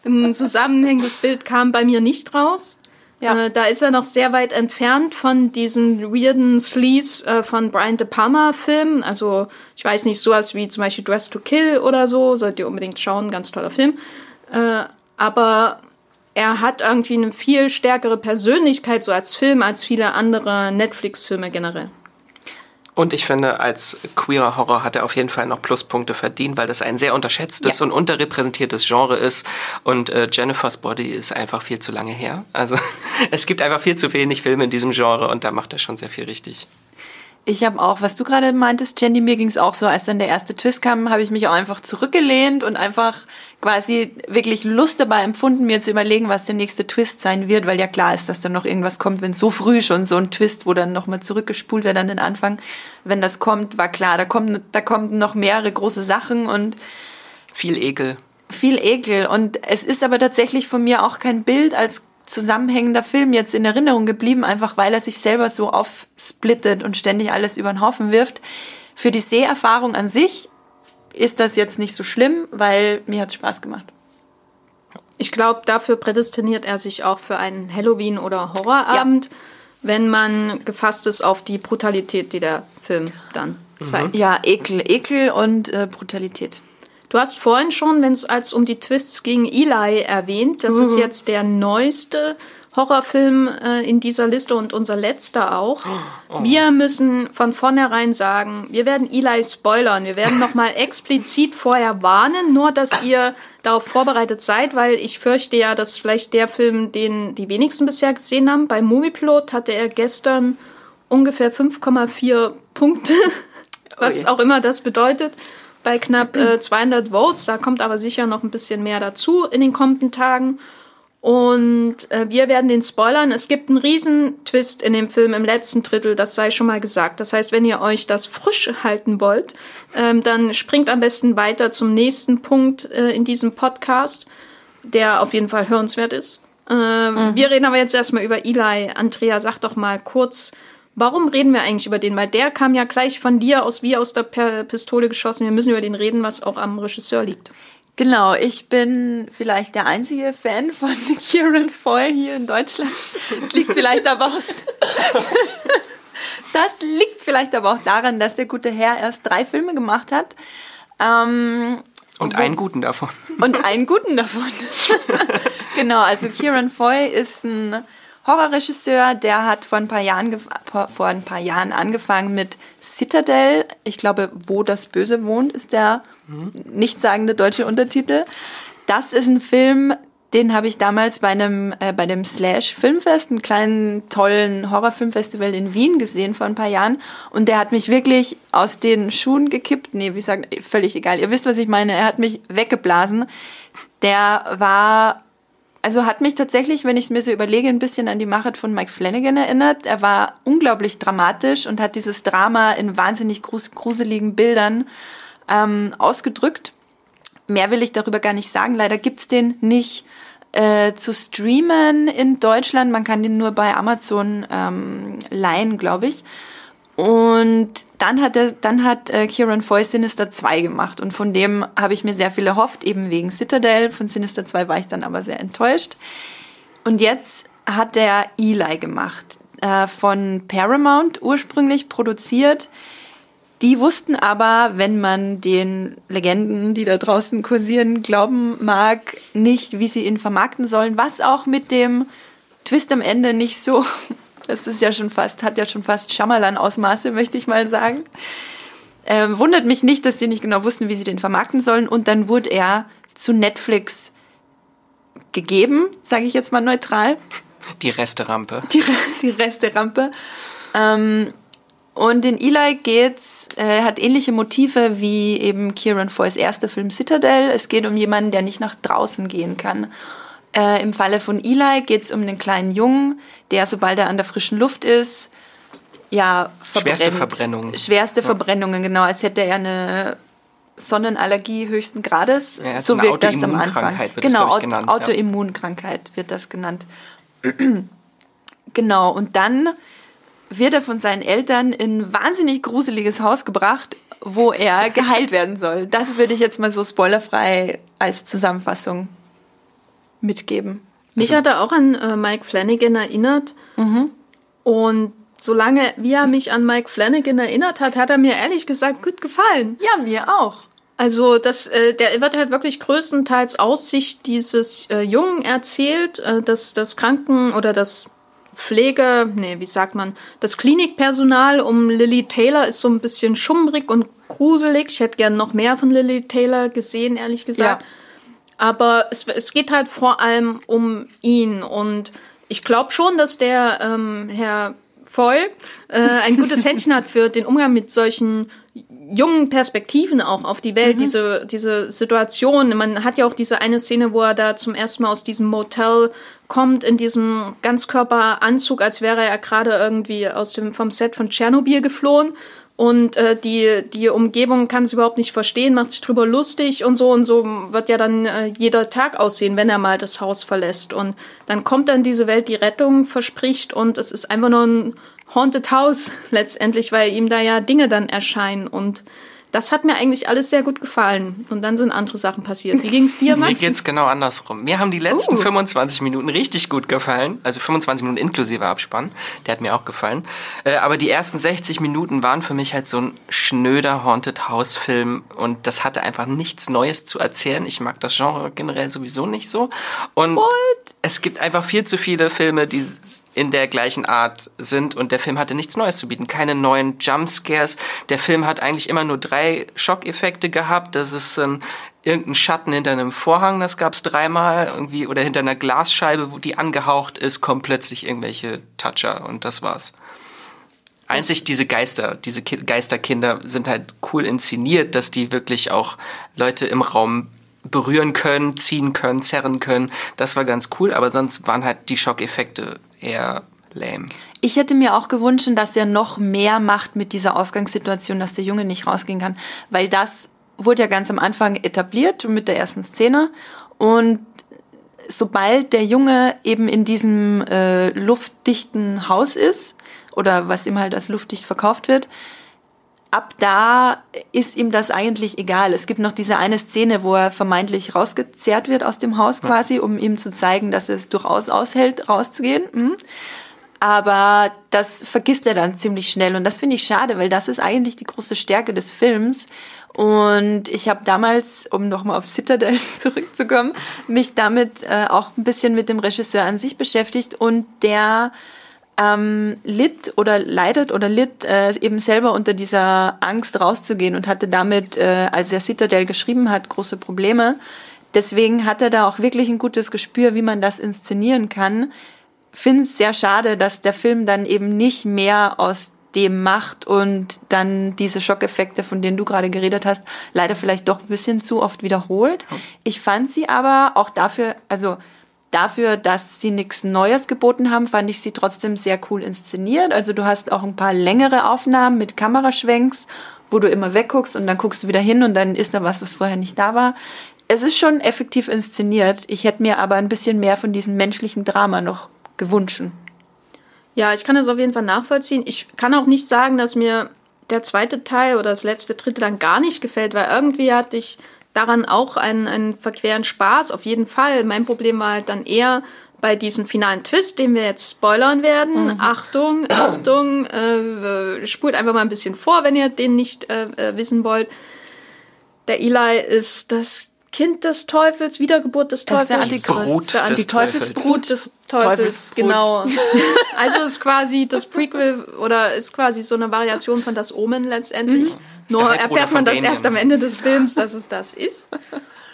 S1: Ein zusammenhängendes Bild kam bei mir nicht raus.
S2: Ja.
S1: Äh, da ist er noch sehr weit entfernt von diesen weirden Sleaze äh, von Brian De Palma Filmen. Also ich weiß nicht, sowas wie zum Beispiel Dress to Kill oder so. Sollt ihr unbedingt schauen, ganz toller Film. Äh, aber er hat irgendwie eine viel stärkere Persönlichkeit so als Film als viele andere Netflix-Filme generell.
S3: Und ich finde, als queerer Horror hat er auf jeden Fall noch Pluspunkte verdient, weil das ein sehr unterschätztes
S2: Ja.
S3: und unterrepräsentiertes Genre ist. Und äh, Jennifer's Body ist einfach viel zu lange her. Also es gibt einfach viel zu wenig Filme in diesem Genre und da macht er schon sehr viel richtig.
S2: Ich habe auch, was du gerade meintest, Jenny, mir ging es auch so, als dann der erste Twist kam, habe ich mich auch einfach zurückgelehnt und einfach quasi wirklich Lust dabei empfunden, mir zu überlegen, was der nächste Twist sein wird, weil ja klar ist, dass dann noch irgendwas kommt, wenn so früh schon so ein Twist, wo dann nochmal zurückgespult wird an den Anfang, wenn das kommt, war klar, da kommen, da kommen noch mehrere große Sachen und
S3: Viel Ekel.
S2: viel Ekel. Und es ist aber tatsächlich von mir auch kein Bild als zusammenhängender Film jetzt in Erinnerung geblieben, einfach weil er sich selber so aufsplittet und ständig alles über den Haufen wirft. Für die Seherfahrung an sich ist das jetzt nicht so schlimm, weil mir hat Spaß gemacht.
S1: Ich glaube, dafür prädestiniert er sich auch für einen Halloween- oder Horrorabend, wenn man gefasst ist auf die Brutalität, die der Film dann zeigt.
S2: Ja, Ekel, Ekel und äh, Brutalität.
S1: Du hast vorhin schon, wenn es als um die Twists ging, Eli erwähnt. Das ist jetzt der neueste Horrorfilm äh, in dieser Liste und unser letzter auch. Oh. Wir müssen von vornherein sagen, wir werden Eli spoilern. Wir werden nochmal explizit vorher warnen, nur dass ihr darauf vorbereitet seid, weil ich fürchte ja, dass vielleicht der Film, den die wenigsten bisher gesehen haben, bei Movieplot hatte er gestern ungefähr 5,4 Punkte, was Ui. auch immer das bedeutet bei knapp äh, 200 Votes. Da kommt aber sicher noch ein bisschen mehr dazu in den kommenden Tagen. Und äh, wir werden den spoilern. Es gibt einen riesen Twist in dem Film im letzten Drittel, das sei schon mal gesagt. Das heißt, wenn ihr euch das frisch halten wollt, ähm, dann springt am besten weiter zum nächsten Punkt äh, in diesem Podcast, der auf jeden Fall hörenswert ist. Äh, mhm. Wir reden aber jetzt erstmal über Eli. Andrea, sag doch mal kurz, warum reden wir eigentlich über den? Weil der kam ja gleich von dir aus wie aus der Pistole geschossen. Wir müssen über den reden, was auch am Regisseur liegt.
S2: Genau, ich bin vielleicht der einzige Fan von Kieran Foy hier in Deutschland. Das liegt vielleicht aber auch, das liegt vielleicht aber auch daran, dass der gute Herr erst drei Filme gemacht hat.
S3: Ähm, und wo, einen guten davon.
S2: Und einen guten davon. genau, also Kieran Foy ist ein Horrorregisseur, der hat vor ein paar Jahren, vor ein paar Jahren angefangen mit Citadel. Ich glaube, wo das Böse wohnt, ist der mhm. nichtssagende deutsche Untertitel. Das ist ein Film, den habe ich damals bei einem äh, bei dem Slash Filmfest, einem kleinen tollen Horrorfilmfestival in Wien gesehen vor ein paar Jahren und der hat mich wirklich aus den Schuhen gekippt. Nee, wie sagen, völlig egal. Ihr wisst, was ich meine. Er hat mich weggeblasen. Der war also hat mich tatsächlich, wenn ich es mir so überlege, ein bisschen an die Machart von Mike Flanagan erinnert. Er war unglaublich dramatisch und hat dieses Drama in wahnsinnig gruseligen Bildern ähm, ausgedrückt. Mehr will ich darüber gar nicht sagen. Leider gibt's den nicht äh, zu streamen in Deutschland. Man kann den nur bei Amazon ähm, leihen, glaube ich. Und dann hat, er, dann hat äh, Kieran Foy Sinister 2 gemacht und von dem habe ich mir sehr viel erhofft, eben wegen Citadel. Von Sinister 2 war ich dann aber sehr enttäuscht. Und jetzt hat er Eli gemacht, äh, von Paramount ursprünglich produziert. Die wussten aber, wenn man den Legenden, die da draußen kursieren, glauben mag, nicht, wie sie ihn vermarkten sollen, was auch mit dem Twist am Ende nicht so das ist ja schon fast, hat ja schon fast Schamalan-Ausmaße, möchte ich mal sagen. Ähm, wundert mich nicht, dass die nicht genau wussten, wie sie den vermarkten sollen. Und dann wurde er zu Netflix gegeben, sage ich jetzt mal neutral.
S3: Die Resterampe.
S2: Die, die Resterampe. Ähm, und in Eli geht's, äh, hat ähnliche Motive wie eben Kieran Foys erster Film Citadel. Es geht um jemanden, der nicht nach draußen gehen kann. Äh, Im Falle von Eli geht es um einen kleinen Jungen, der, sobald er an der frischen Luft ist, ja,
S3: verbrennt. Schwerste Verbrennungen.
S2: Schwerste ja. Verbrennungen, genau, als hätte er eine Sonnenallergie höchsten Grades.
S3: Ja, so wirkt das am Anfang. Wird
S2: genau,
S3: das, genannt,
S2: Autoimmunkrankheit ja. wird das genannt. genau, und dann wird er von seinen Eltern in ein wahnsinnig gruseliges Haus gebracht, wo er geheilt werden soll. Das würde ich jetzt mal so spoilerfrei als Zusammenfassung mitgeben.
S1: Mich also, hat er auch an äh, Mike Flanagan erinnert. Mhm. Und solange wie er mich an Mike Flanagan erinnert hat, hat er mir ehrlich gesagt gut gefallen.
S2: Ja, mir auch.
S1: Also das, äh, der wird halt wirklich größtenteils aus Sicht dieses äh, Jungen erzählt, äh, dass das Kranken- oder das Pflege, nee, wie sagt man, das Klinikpersonal um Lily Taylor ist so ein bisschen schummrig und gruselig. Ich hätte gern noch mehr von Lily Taylor gesehen, ehrlich gesagt. Ja. Aber es, es geht halt vor allem um ihn. Und ich glaube schon, dass der ähm, Herr Voll äh, ein gutes Händchen hat für den Umgang mit solchen jungen Perspektiven auch auf die Welt, mhm. diese, diese Situation. Man hat ja auch diese eine Szene, wo er da zum ersten Mal aus diesem Motel kommt, in diesem Ganzkörperanzug, als wäre er gerade irgendwie aus dem, vom Set von Tschernobyl geflohen und äh, die, die Umgebung kann es überhaupt nicht verstehen, macht sich drüber lustig und so und so wird ja dann äh, jeder Tag aussehen, wenn er mal das Haus verlässt. Und dann kommt dann diese Welt, die Rettung verspricht und es ist einfach nur ein Haunted House letztendlich, weil ihm da ja Dinge dann erscheinen. Und das hat mir eigentlich alles sehr gut gefallen. Und dann sind andere Sachen passiert. Wie ging es dir, Max?
S3: Mir geht's genau andersrum. Mir haben die letzten
S1: Uh.
S3: 25 Minuten richtig gut gefallen. Also 25 Minuten inklusive Abspann. Der hat mir auch gefallen. Äh, aber die ersten 60 Minuten waren für mich halt so ein schnöder Haunted House Film. Und das hatte einfach nichts Neues zu erzählen. Ich mag das Genre generell sowieso nicht so. Und es gibt einfach viel zu viele Filme, die in der gleichen Art sind und der Film hatte nichts Neues zu bieten, keine neuen Jumpscares. Der Film hat eigentlich immer nur drei Schockeffekte gehabt. Das ist ähm, irgendein Schatten hinter einem Vorhang, das gab's dreimal irgendwie oder hinter einer Glasscheibe, wo die angehaucht ist, kommen plötzlich irgendwelche Toucher und das war's. Einzig diese Geister, diese Ki Geisterkinder sind halt cool inszeniert, dass die wirklich auch Leute im Raum berühren können, ziehen können, zerren können. Das war ganz cool, aber sonst waren halt die Schockeffekte eher lame.
S2: Ich hätte mir auch gewünscht, dass er noch mehr macht mit dieser Ausgangssituation, dass der Junge nicht rausgehen kann, weil das wurde ja ganz am Anfang etabliert mit der ersten Szene und sobald der Junge eben in diesem äh, luftdichten Haus ist oder was ihm halt als luftdicht verkauft wird, ab da ist ihm das eigentlich egal. Es gibt noch diese eine Szene, wo er vermeintlich rausgezerrt wird aus dem Haus quasi, um ihm zu zeigen, dass es durchaus aushält, rauszugehen. Mhm. Aber das vergisst er dann ziemlich schnell und das finde ich schade, weil das ist eigentlich die große Stärke des Films. Und ich habe damals, um nochmal auf Citadel zurückzukommen, mich damit äh, auch ein bisschen mit dem Regisseur an sich beschäftigt und der ähm, litt oder leidet oder litt äh, eben selber unter dieser Angst rauszugehen und hatte damit, äh, als er Citadel geschrieben hat, große Probleme. Deswegen hat er da auch wirklich ein gutes Gespür, wie man das inszenieren kann. Finde es sehr schade, dass der Film dann eben nicht mehr aus dem macht und dann diese Schockeffekte, von denen du gerade geredet hast, leider vielleicht doch ein bisschen zu oft wiederholt. Ich fand sie aber auch dafür, also dafür, dass sie nichts Neues geboten haben, fand ich sie trotzdem sehr cool inszeniert. Also du hast auch ein paar längere Aufnahmen mit Kameraschwenks, wo du immer wegguckst und dann guckst du wieder hin und dann ist da was, was vorher nicht da war. Es ist schon effektiv inszeniert. Ich hätte mir aber ein bisschen mehr von diesem menschlichen Drama noch gewünscht.
S1: Ja, ich kann das auf jeden Fall nachvollziehen. Ich kann auch nicht sagen, dass mir der zweite Teil oder das letzte Dritte dann gar nicht gefällt, weil irgendwie hatte ich daran auch einen, einen verqueren Spaß, auf jeden Fall. Mein Problem war halt dann eher bei diesem finalen Twist, den wir jetzt spoilern werden.
S2: Mhm.
S1: Achtung, Achtung, äh, spult einfach mal ein bisschen vor, wenn ihr den nicht äh, äh, wissen wollt. Der Eli ist das Kind des Teufels, Wiedergeburt des
S2: Das ist
S1: Teufels.
S2: der Antichrist.
S3: Brut
S1: Der
S3: des
S1: Anti-
S2: Teufelsbrut.
S1: des Teufels,
S2: Teufelsbrut.
S1: genau. also ist quasi das Prequel oder ist quasi so eine Variation von das Omen letztendlich.
S2: Mhm.
S1: Nur erfährt man das erst am Ende des Films, dass es das ist.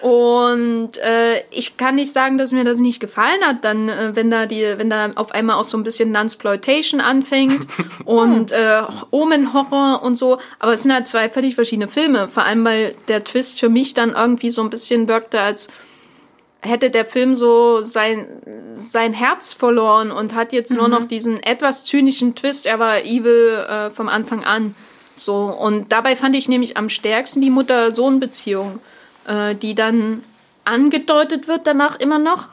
S1: Und äh, ich kann nicht sagen, dass mir das nicht gefallen hat, dann äh, wenn da die, wenn da auf einmal auch so ein bisschen Nunsploitation anfängt und äh, Omen-Horror und so. Aber es sind halt zwei völlig verschiedene Filme. Vor allem, weil der Twist für mich dann irgendwie so ein bisschen wirkte, als hätte der Film so sein, sein Herz verloren und hat jetzt nur noch diesen etwas zynischen Twist. Er war evil äh, vom Anfang an. So. Und dabei fand ich nämlich am stärksten die Mutter-Sohn-Beziehung, äh, die dann angedeutet wird danach immer noch,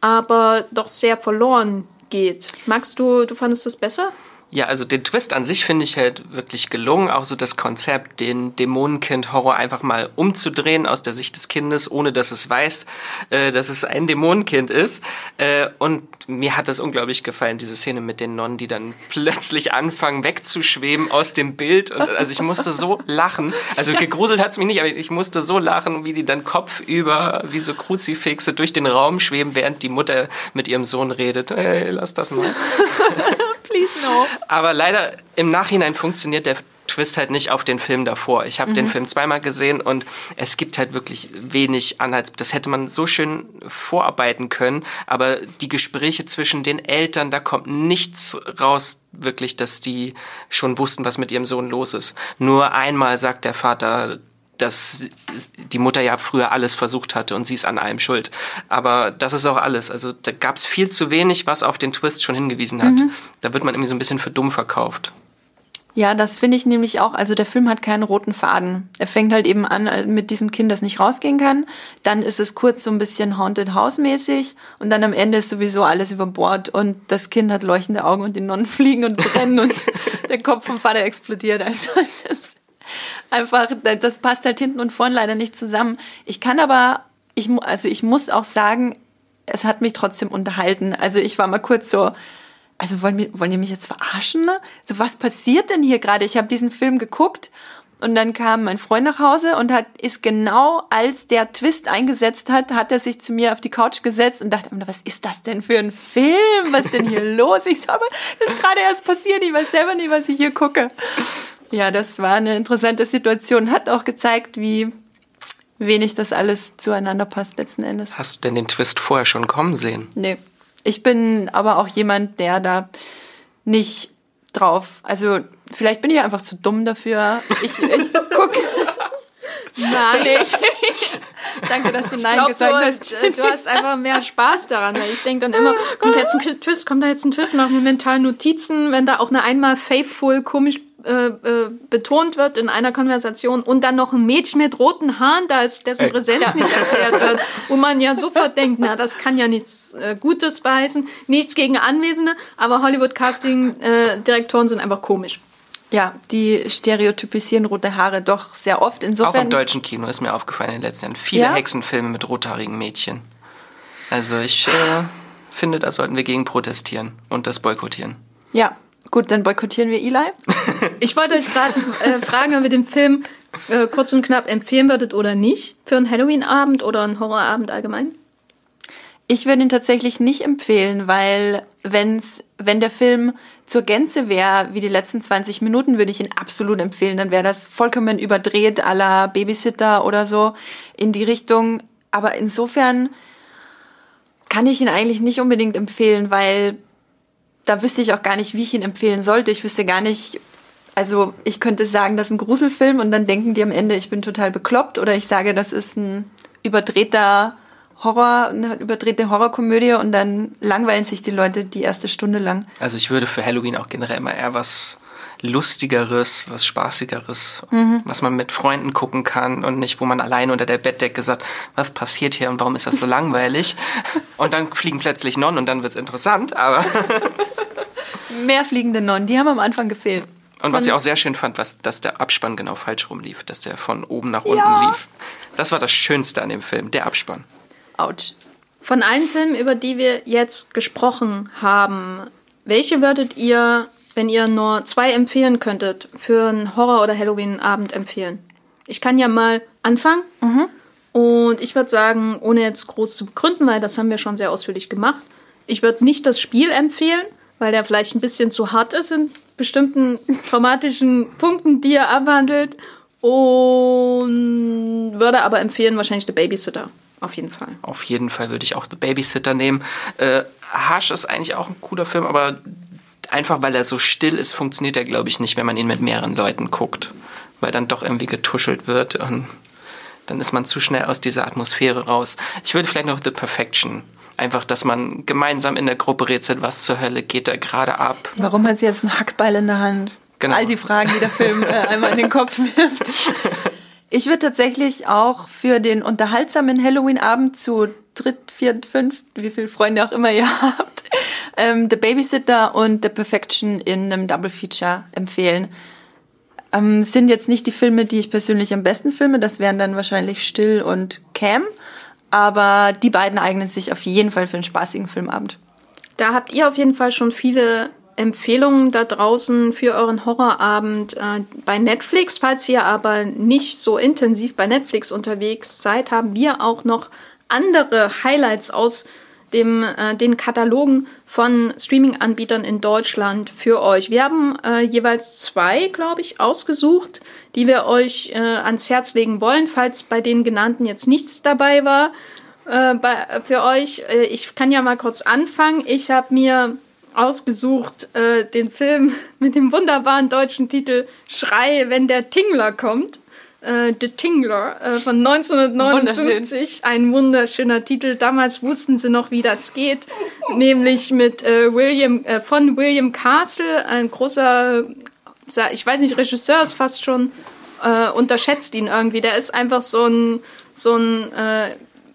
S1: aber doch sehr verloren geht. Magst du, du fandest das besser?
S3: Ja, also den Twist an sich finde ich halt wirklich gelungen. Auch so das Konzept, den Dämonenkind-Horror einfach mal umzudrehen aus der Sicht des Kindes, ohne dass es weiß, äh, dass es ein Dämonenkind ist. Äh, und mir hat das unglaublich gefallen, diese Szene mit den Nonnen, die dann plötzlich anfangen wegzuschweben aus dem Bild. Und, also ich musste so lachen. Also gegruselt hat's mich nicht, aber ich musste so lachen, wie die dann kopfüber wie so Kruzifixe durch den Raum schweben, während die Mutter mit ihrem Sohn redet. Hey, lass das mal.
S2: Please no.
S3: Aber leider im Nachhinein funktioniert der Twist halt nicht auf den Film davor. Ich habe den Film zweimal gesehen und es gibt halt wirklich wenig Anhalts. Das hätte man so schön vorarbeiten können, aber die Gespräche zwischen den Eltern, da kommt nichts raus, wirklich, dass die schon wussten, was mit ihrem Sohn los ist. Nur einmal sagt der Vater, dass die Mutter ja früher alles versucht hatte und sie ist an allem schuld. Aber das ist auch alles. Also da gab es viel zu wenig, was auf den Twist schon hingewiesen hat. Da wird man irgendwie so ein bisschen für dumm verkauft.
S2: Ja, das finde ich nämlich auch. Also der Film hat keinen roten Faden. Er fängt halt eben an äh, mit diesem Kind, das nicht rausgehen kann. Dann ist es kurz so ein bisschen Haunted House mäßig und dann am Ende ist sowieso alles über Bord und das Kind hat leuchtende Augen und die Nonnen fliegen und brennen und der Kopf vom Vater explodiert. Also es ist Einfach, das passt halt hinten und vorn leider nicht zusammen. Ich kann aber, ich, also ich muss auch sagen, es hat mich trotzdem unterhalten. Also ich war mal kurz so, also wollen, wollen die mich jetzt verarschen? Ne? So, was passiert denn hier gerade? Ich habe diesen Film geguckt und dann kam mein Freund nach Hause und hat, ist genau als der Twist eingesetzt hat, hat er sich zu mir auf die Couch gesetzt und dachte, was ist das denn für ein Film? Was ist denn hier los? Ich so, aber das ist gerade erst passiert. Ich weiß selber nicht, was ich hier gucke. Ja, das war eine interessante Situation. Hat auch gezeigt, wie wenig das alles zueinander passt letzten Endes.
S3: Hast du denn den Twist vorher schon kommen sehen?
S2: Nee. Ich bin aber auch jemand, der da nicht drauf, also vielleicht bin ich einfach zu dumm dafür. Ich, ich gucke.
S1: Nein. Danke, dass du Nein glaub, gesagt du hast. Äh, du hast einfach mehr Spaß daran. Weil ich denke dann immer, kommt da jetzt ein Twist, kommt da jetzt ein Twist, machen wir mental Notizen, wenn da auch eine einmal faithful, komisch äh, äh, betont wird in einer Konversation und dann noch ein Mädchen mit roten Haaren, da ist dessen Ey. Präsenz ja. nicht erklärt wird, wo man ja sofort denkt, na, das kann ja nichts äh, Gutes beheißen, nichts gegen Anwesende, aber Hollywood-Casting-Direktoren sind einfach komisch.
S2: Ja, die stereotypisieren rote Haare doch sehr oft. Insofern
S3: Auch im deutschen Kino ist mir aufgefallen in den letzten Jahren. Viele ja? Hexenfilme mit rothaarigen Mädchen. Also ich äh, finde, da sollten wir gegen protestieren und das boykottieren.
S2: Ja, gut, dann boykottieren wir Eli.
S1: ich wollte euch gerade äh, fragen, ob ihr den Film äh, kurz und knapp empfehlen würdet oder nicht. Für einen Halloween-Abend oder einen Horrorabend allgemein.
S2: Ich würde ihn tatsächlich nicht empfehlen, weil wenn's, wenn der Film zur Gänze wäre, wie die letzten 20 Minuten, würde ich ihn absolut empfehlen. Dann wäre das vollkommen überdreht, la Babysitter oder so in die Richtung. Aber insofern kann ich ihn eigentlich nicht unbedingt empfehlen, weil da wüsste ich auch gar nicht, wie ich ihn empfehlen sollte. Ich wüsste gar nicht, also ich könnte sagen, das ist ein Gruselfilm und dann denken die am Ende, ich bin total bekloppt oder ich sage, das ist ein überdrehter Horror, eine überdrehte Horrorkomödie und dann langweilen sich die Leute die erste Stunde lang.
S3: Also ich würde für Halloween auch generell immer eher was Lustigeres, was Spaßigeres, mhm. was man mit Freunden gucken kann und nicht, wo man allein unter der Bettdecke sagt, was passiert hier und warum ist das so langweilig? Und dann fliegen plötzlich Nonnen und dann wird es interessant, aber.
S2: Mehr fliegende Nonnen, die haben am Anfang gefehlt.
S3: Und was ich auch sehr schön fand, was, dass der Abspann genau falsch rumlief, dass der von oben nach unten ja. lief. Das war das Schönste an dem Film, der Abspann.
S2: Autsch.
S1: Von allen Filmen, über die wir jetzt gesprochen haben, welche würdet ihr, wenn ihr nur zwei empfehlen könntet, für einen Horror- oder Halloween-Abend empfehlen? Ich kann ja mal anfangen. Mhm. Und ich würde sagen, ohne jetzt groß zu begründen, weil das haben wir schon sehr ausführlich gemacht, ich würde nicht das Spiel empfehlen, weil der vielleicht ein bisschen zu hart ist in bestimmten traumatischen Punkten, die er abhandelt. Und würde aber empfehlen, wahrscheinlich The Babysitter. Auf jeden Fall.
S3: Auf jeden Fall würde ich auch The Babysitter nehmen. Äh, Hush ist eigentlich auch ein cooler Film, aber einfach weil er so still ist, funktioniert er, glaube ich, nicht, wenn man ihn mit mehreren Leuten guckt. Weil dann doch irgendwie getuschelt wird und dann ist man zu schnell aus dieser Atmosphäre raus. Ich würde vielleicht noch The Perfection. Einfach, dass man gemeinsam in der Gruppe rätselt, was zur Hölle geht da gerade ab.
S2: Warum hat sie jetzt einen Hackbeil in der Hand? Genau. All die Fragen, die der Film äh, einmal in den Kopf wirft. Ich würde tatsächlich auch für den unterhaltsamen Halloween-Abend zu dritt, viert, fünf, wie viele Freunde auch immer ihr habt, ähm, The Babysitter und The Perfection in einem Double Feature empfehlen. Ähm, sind jetzt nicht die Filme, die ich persönlich am besten filme, das wären dann wahrscheinlich Still und Cam, aber die beiden eignen sich auf jeden Fall für einen spaßigen Filmabend.
S1: Da habt ihr auf jeden Fall schon viele Empfehlungen da draußen für euren Horrorabend äh, bei Netflix. Falls ihr aber nicht so intensiv bei Netflix unterwegs seid, haben wir auch noch andere Highlights aus dem, äh, den Katalogen von Streaming-Anbietern in Deutschland für euch. Wir haben äh, jeweils zwei, glaube ich, ausgesucht, die wir euch äh, ans Herz legen wollen, falls bei den genannten jetzt nichts dabei war. Äh, bei, für euch, äh, ich kann ja mal kurz anfangen. Ich habe mir ausgesucht äh, den Film mit dem wunderbaren deutschen Titel Schrei, wenn der Tingler kommt. Äh, The Tingler äh, von 1959. Ein wunderschöner Titel. Damals wussten sie noch, wie das geht. Nämlich mit äh, William, äh, von William Castle, ein großer, ich weiß nicht, Regisseur ist fast schon, äh, unterschätzt ihn irgendwie. Der ist einfach so ein, so ein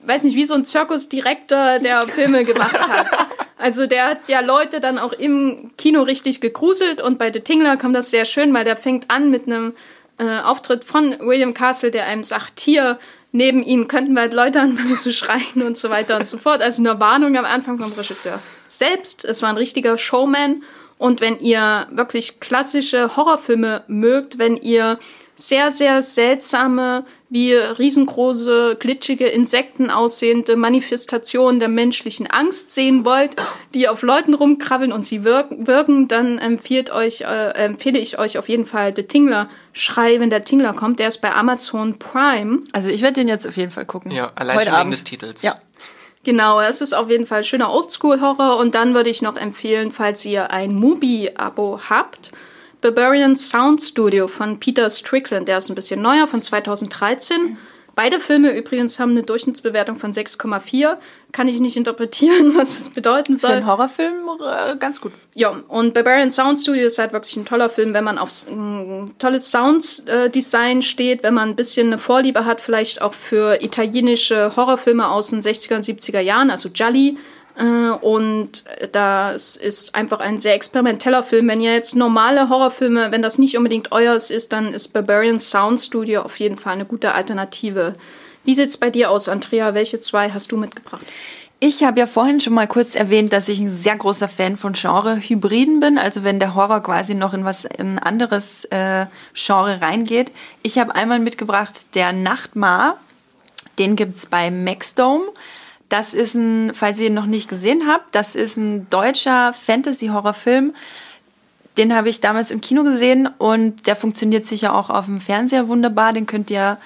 S1: weiß nicht, wie so ein Zirkusdirektor, der Filme gemacht hat. Also der hat ja Leute dann auch im Kino richtig gegruselt und bei The Tingler kommt das sehr schön, weil der fängt an mit einem äh, Auftritt von William Castle, der einem sagt, hier, neben ihnen könnten wir halt Leute anfangen zu schreien und so weiter und so fort. Also eine Warnung am Anfang vom Regisseur selbst. Es war ein richtiger Showman. Und wenn ihr wirklich klassische Horrorfilme mögt, wenn ihr sehr, sehr seltsame, wie riesengroße, glitschige Insekten aussehende Manifestationen der menschlichen Angst sehen wollt, die auf Leuten rumkrabbeln und sie wirken, wirken dann empfiehlt euch, äh, empfehle ich euch auf jeden Fall The Tingler Schrei, wenn der Tingler kommt. Der ist bei Amazon Prime.
S2: Also ich werde den jetzt auf jeden Fall gucken.
S3: Ja, allein
S2: Heute
S3: schon wegen
S2: Abend.
S3: des Titels.
S2: Ja.
S1: Genau, es ist auf jeden Fall schöner Oldschool-Horror und dann würde ich noch empfehlen, falls ihr ein Mubi-Abo habt, Barbarian Sound Studio von Peter Strickland, der ist ein bisschen neuer, von 2013. Beide Filme übrigens haben eine Durchschnittsbewertung von 6,4. Kann ich nicht interpretieren, was das bedeuten
S2: Für
S1: soll.
S2: einen Horrorfilm äh, ganz gut.
S1: Ja, und Barbarian Sound Studio ist halt wirklich ein toller Film, wenn man auf ein tolles Sounddesign steht, wenn man ein bisschen eine Vorliebe hat, vielleicht auch für italienische Horrorfilme aus den 60er und 70er Jahren, also Gialli. Äh, Und das ist einfach ein sehr experimenteller Film. Wenn ihr jetzt normale Horrorfilme, wenn das nicht unbedingt euers ist, dann ist Barbarian Sound Studio auf jeden Fall eine gute Alternative. Wie sieht's bei dir aus, Andrea? Welche zwei hast du mitgebracht?
S2: Ich habe ja vorhin schon mal kurz erwähnt, dass ich ein sehr großer Fan von Genre-Hybriden bin, also wenn der Horror quasi noch in was in ein anderes äh, Genre reingeht. Ich habe einmal mitgebracht der Nachtmar, den gibt's bei Maxdome. Das ist ein, falls ihr ihn noch nicht gesehen habt, das ist ein deutscher Fantasy-Horrorfilm. Den habe ich damals im Kino gesehen und der funktioniert sicher auch auf dem Fernseher wunderbar. Den könnt ihr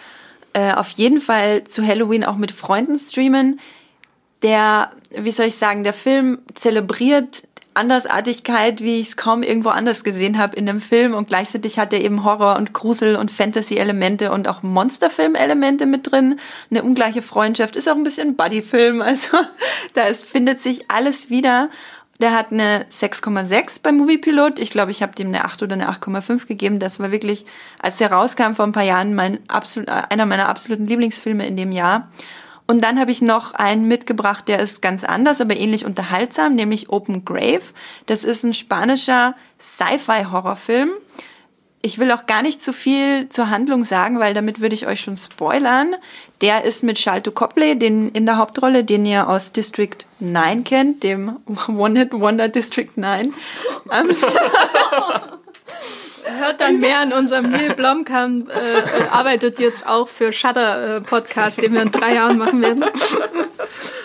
S2: äh, auf jeden Fall zu Halloween auch mit Freunden streamen der, wie soll ich sagen, der Film zelebriert Andersartigkeit, wie ich es kaum irgendwo anders gesehen habe in einem Film und gleichzeitig hat er eben Horror und Grusel und Fantasy-Elemente und auch Monsterfilm-Elemente mit drin. Eine ungleiche Freundschaft ist auch ein bisschen Buddy-Film, also da ist, findet sich alles wieder. Der hat eine 6,6 beim Moviepilot. Ich glaube, ich habe dem eine 8 oder eine 8,5 gegeben. Das war wirklich, als der rauskam vor ein paar Jahren, mein absolut, einer meiner absoluten Lieblingsfilme in dem Jahr. Und dann habe ich noch einen mitgebracht, der ist ganz anders, aber ähnlich unterhaltsam, nämlich Open Grave. Das ist ein spanischer Sci-Fi-Horrorfilm. Ich will auch gar nicht zu viel zur Handlung sagen, weil damit würde ich euch schon spoilern. Der ist mit Shalto Copley den, in der Hauptrolle, den ihr aus District 9 kennt, dem One-Hit-Wonder District 9.
S1: Hört dann mehr an unserem Neil Blomkamp, äh, arbeitet jetzt auch für Shutter äh, Podcast, den wir in drei Jahren machen werden.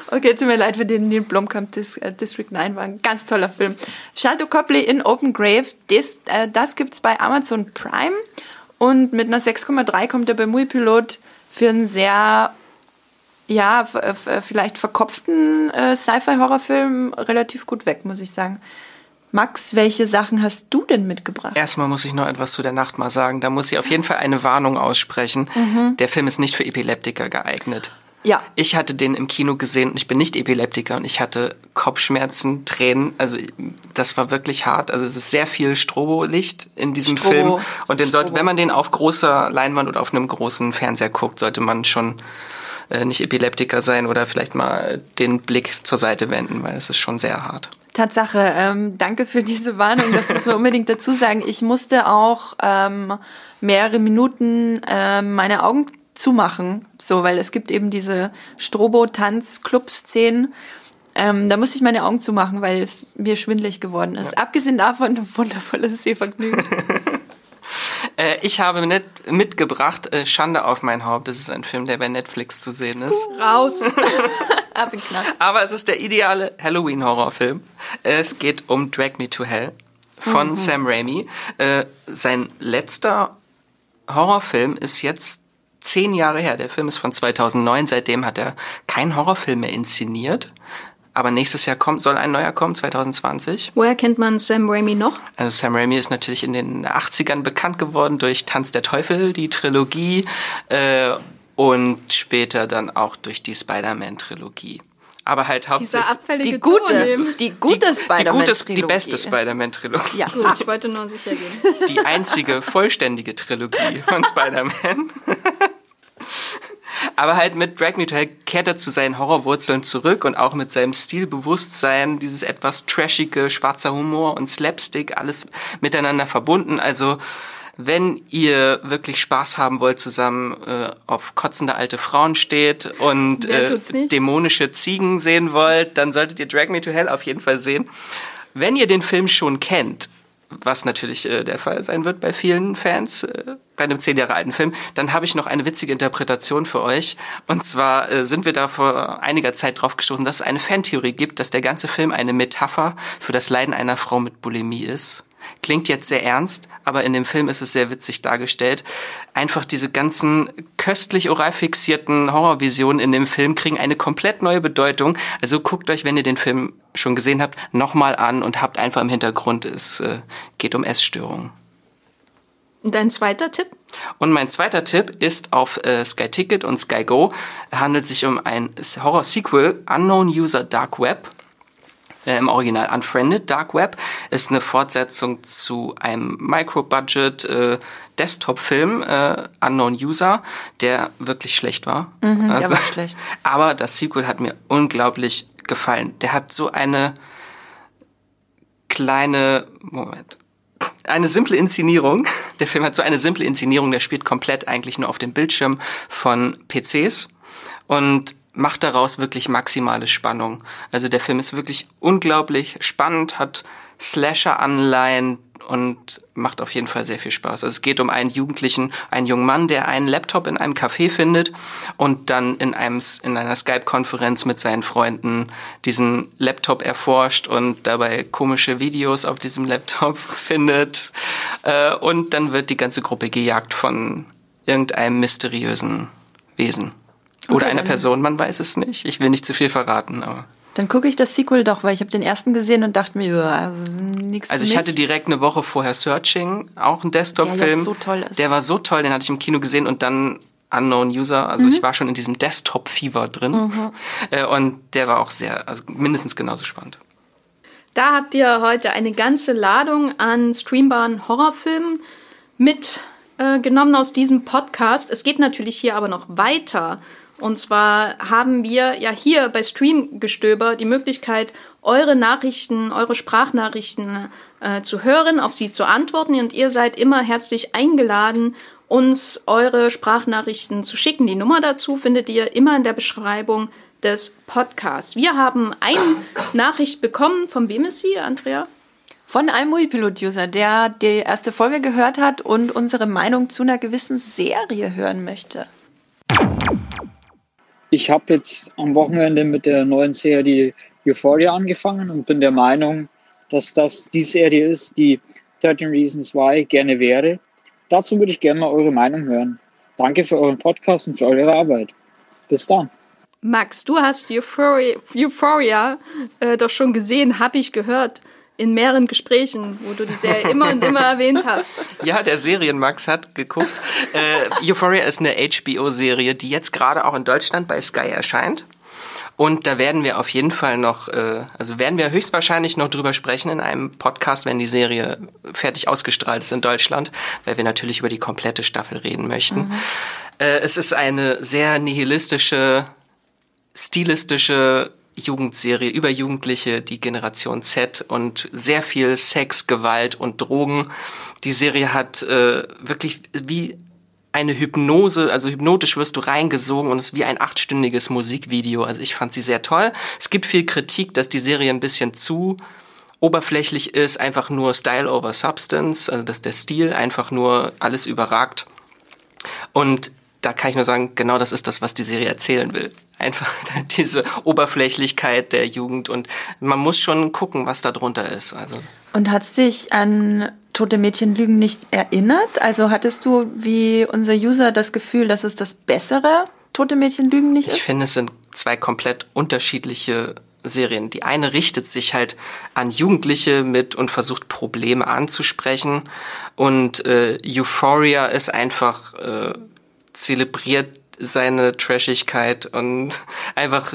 S2: Okay, tut mir leid für den Neil Blomkamp Dis äh, District 9 war ein ganz toller Film. Shalto Copley in Open Grave, das, äh, das gibt's bei Amazon Prime und mit einer 6,3 kommt er bei Muipilot für einen sehr ja, f- vielleicht verkopften äh, Sci-Fi-Horrorfilm relativ gut weg, muss ich sagen. Max, welche Sachen hast du denn mitgebracht?
S3: Erstmal muss ich noch etwas zu der Nacht mal sagen. Da muss ich auf jeden Fall eine Warnung aussprechen. Der Film ist nicht für Epileptiker geeignet.
S2: Ja.
S3: Ich hatte den im Kino gesehen und ich bin nicht Epileptiker und ich hatte Kopfschmerzen, Tränen. Also das war wirklich hart. Also es ist sehr viel Strobolicht in diesem
S2: Strobo-
S3: Film. Und den sollte,
S2: Strobo.
S3: wenn man den auf großer Leinwand oder auf einem großen Fernseher guckt, sollte man schon äh, nicht Epileptiker sein oder vielleicht mal den Blick zur Seite wenden, weil es ist schon sehr hart.
S2: Tatsache, ähm, danke für diese Warnung. Das muss man unbedingt dazu sagen. Ich musste auch ähm, mehrere Minuten ähm, meine Augen zumachen, so, weil es gibt eben diese Strobo-Tanz-Club-Szenen. Ähm, da musste ich meine Augen zumachen, weil es mir schwindelig geworden ist. Abgesehen davon ein wundervolles Sehvergnügen.
S3: Äh, ich habe mit, mitgebracht äh, Schande auf mein Haupt. Das ist ein Film, der bei Netflix zu sehen ist.
S1: Raus.
S2: Den Knast.
S3: Aber es ist der ideale Halloween-Horrorfilm. Es geht um Drag Me to Hell von Sam Raimi. Äh, sein letzter Horrorfilm ist jetzt zehn Jahre her. Der Film ist von 2009. Seitdem hat er keinen Horrorfilm mehr inszeniert. Aber nächstes Jahr kommt, soll ein neuer kommen, 2020.
S1: Woher kennt man Sam Raimi noch?
S3: Also Sam Raimi ist natürlich in den 80ern bekannt geworden durch Tanz der Teufel, die Trilogie, äh, und später dann auch durch die Spider-Man-Trilogie. Aber halt
S1: Dieser
S3: hauptsächlich
S1: abfällige
S2: Die gute, die gute
S3: die, gute,
S2: Spider-Man-Trilogie.
S3: die beste Spider-Man-Trilogie.
S2: Ja.
S1: Gut, ich wollte nur sicher gehen.
S3: Die einzige vollständige Trilogie von Spider-Man. Aber halt mit Drag Me to Hell kehrt er zu seinen Horrorwurzeln zurück und auch mit seinem Stilbewusstsein, dieses etwas trashige, schwarzer Humor und Slapstick, alles miteinander verbunden. Also wenn ihr wirklich Spaß haben wollt, zusammen äh, auf kotzende alte Frauen steht und äh, dämonische Ziegen sehen wollt, dann solltet ihr Drag Me to Hell auf jeden Fall sehen. Wenn ihr den Film schon kennt, was natürlich äh, der Fall sein wird bei vielen Fans, äh, bei einem zehn Jahre alten Film, dann habe ich noch eine witzige Interpretation für euch. Und zwar äh, sind wir da vor einiger Zeit drauf gestoßen, dass es eine Fantheorie gibt, dass der ganze Film eine Metapher für das Leiden einer Frau mit Bulimie ist. Klingt jetzt sehr ernst, aber in dem Film ist es sehr witzig dargestellt. Einfach diese ganzen köstlich oral fixierten Horrorvisionen in dem Film kriegen eine komplett neue Bedeutung. Also guckt euch, wenn ihr den Film schon gesehen habt, nochmal an und habt einfach im Hintergrund, es äh, geht um Essstörungen.
S1: Dein zweiter Tipp?
S3: Und mein zweiter Tipp ist auf äh, Sky Ticket und Sky Go. Handelt sich um ein Horror-Sequel, Unknown User Dark Web äh, im Original Unfriended Dark Web, ist eine Fortsetzung zu einem Micro-Budget äh, Desktop-Film, äh, Unknown User, der wirklich schlecht war.
S2: Mhm, also, der war schlecht.
S3: Aber das Sequel hat mir unglaublich gefallen. Der hat so eine kleine, Moment, eine simple Inszenierung. Der Film hat so eine simple Inszenierung, der spielt komplett eigentlich nur auf dem Bildschirm von PCs. Und macht daraus wirklich maximale Spannung. Also der Film ist wirklich unglaublich spannend, hat Slasher-Anleihen und macht auf jeden Fall sehr viel Spaß. Also es geht um einen Jugendlichen, einen jungen Mann, der einen Laptop in einem Café findet und dann in einem in einer Skype-Konferenz mit seinen Freunden diesen Laptop erforscht und dabei komische Videos auf diesem Laptop findet. Äh, und dann wird die ganze Gruppe gejagt von irgendeinem mysteriösen Wesen. Oder okay, einer Person, man weiß es nicht. Ich will nicht zu viel verraten, aber.
S2: Dann gucke ich das Sequel doch, weil ich habe den ersten gesehen und dachte mir, ja, also nichts.
S3: Also ich hatte direkt eine Woche vorher Searching, auch ein Desktop-Film. Der so toll ist. Der war so toll, den hatte ich im Kino gesehen und dann Unknown User. Also mhm. ich war schon in diesem Desktop-Fever drin. Mhm. Äh, und der war auch sehr, also mindestens genauso spannend.
S1: Da habt ihr heute eine ganze Ladung an streambaren Horrorfilmen mitgenommen äh, aus diesem Podcast. Es geht natürlich hier aber noch weiter. Und zwar haben wir ja hier bei Streamgestöber die Möglichkeit, eure Nachrichten, eure Sprachnachrichten äh, zu hören, auf sie zu antworten. Und ihr seid immer herzlich eingeladen, uns eure Sprachnachrichten zu schicken. Die Nummer dazu findet ihr immer in der Beschreibung des Podcasts. Wir haben eine Nachricht bekommen. Von wem ist sie, Andrea?
S2: Von einem Multipilot-User, der die erste Folge gehört hat und unsere Meinung zu einer gewissen Serie hören möchte.
S4: Ich habe jetzt am Wochenende mit der neuen Serie Euphoria angefangen und bin der Meinung, dass das die Serie ist, die 13 Reasons Why gerne wäre. Dazu würde ich gerne mal eure Meinung hören. Danke für euren Podcast und für eure Arbeit. Bis dann.
S1: Max, du hast Euphoria, Euphoria äh, doch schon gesehen, habe ich gehört in mehreren Gesprächen, wo du die Serie immer und immer erwähnt hast.
S3: Ja, der Serienmax hat geguckt. Äh, Euphoria ist eine HBO-Serie, die jetzt gerade auch in Deutschland bei Sky erscheint. Und da werden wir auf jeden Fall noch, äh, also werden wir höchstwahrscheinlich noch drüber sprechen in einem Podcast, wenn die Serie fertig ausgestrahlt ist in Deutschland, weil wir natürlich über die komplette Staffel reden möchten. Mhm. Äh, es ist eine sehr nihilistische, stilistische Jugendserie über Jugendliche, die Generation Z und sehr viel Sex, Gewalt und Drogen. Die Serie hat äh, wirklich wie eine Hypnose, also hypnotisch wirst du reingesogen und es ist wie ein achtstündiges Musikvideo. Also ich fand sie sehr toll. Es gibt viel Kritik, dass die Serie ein bisschen zu oberflächlich ist, einfach nur Style over Substance, also dass der Stil einfach nur alles überragt. Und da kann ich nur sagen, genau das ist das, was die Serie erzählen will. Einfach diese Oberflächlichkeit der Jugend und man muss schon gucken, was da drunter ist. Also.
S2: Und hat dich an Tote Mädchen Lügen nicht erinnert? Also hattest du wie unser User das Gefühl, dass es das bessere Tote Mädchen Lügen nicht
S3: ist?
S2: Ich
S3: finde, es sind zwei komplett unterschiedliche Serien. Die eine richtet sich halt an Jugendliche mit und versucht Probleme anzusprechen und äh, Euphoria ist einfach äh, zelebriert seine Trashigkeit und einfach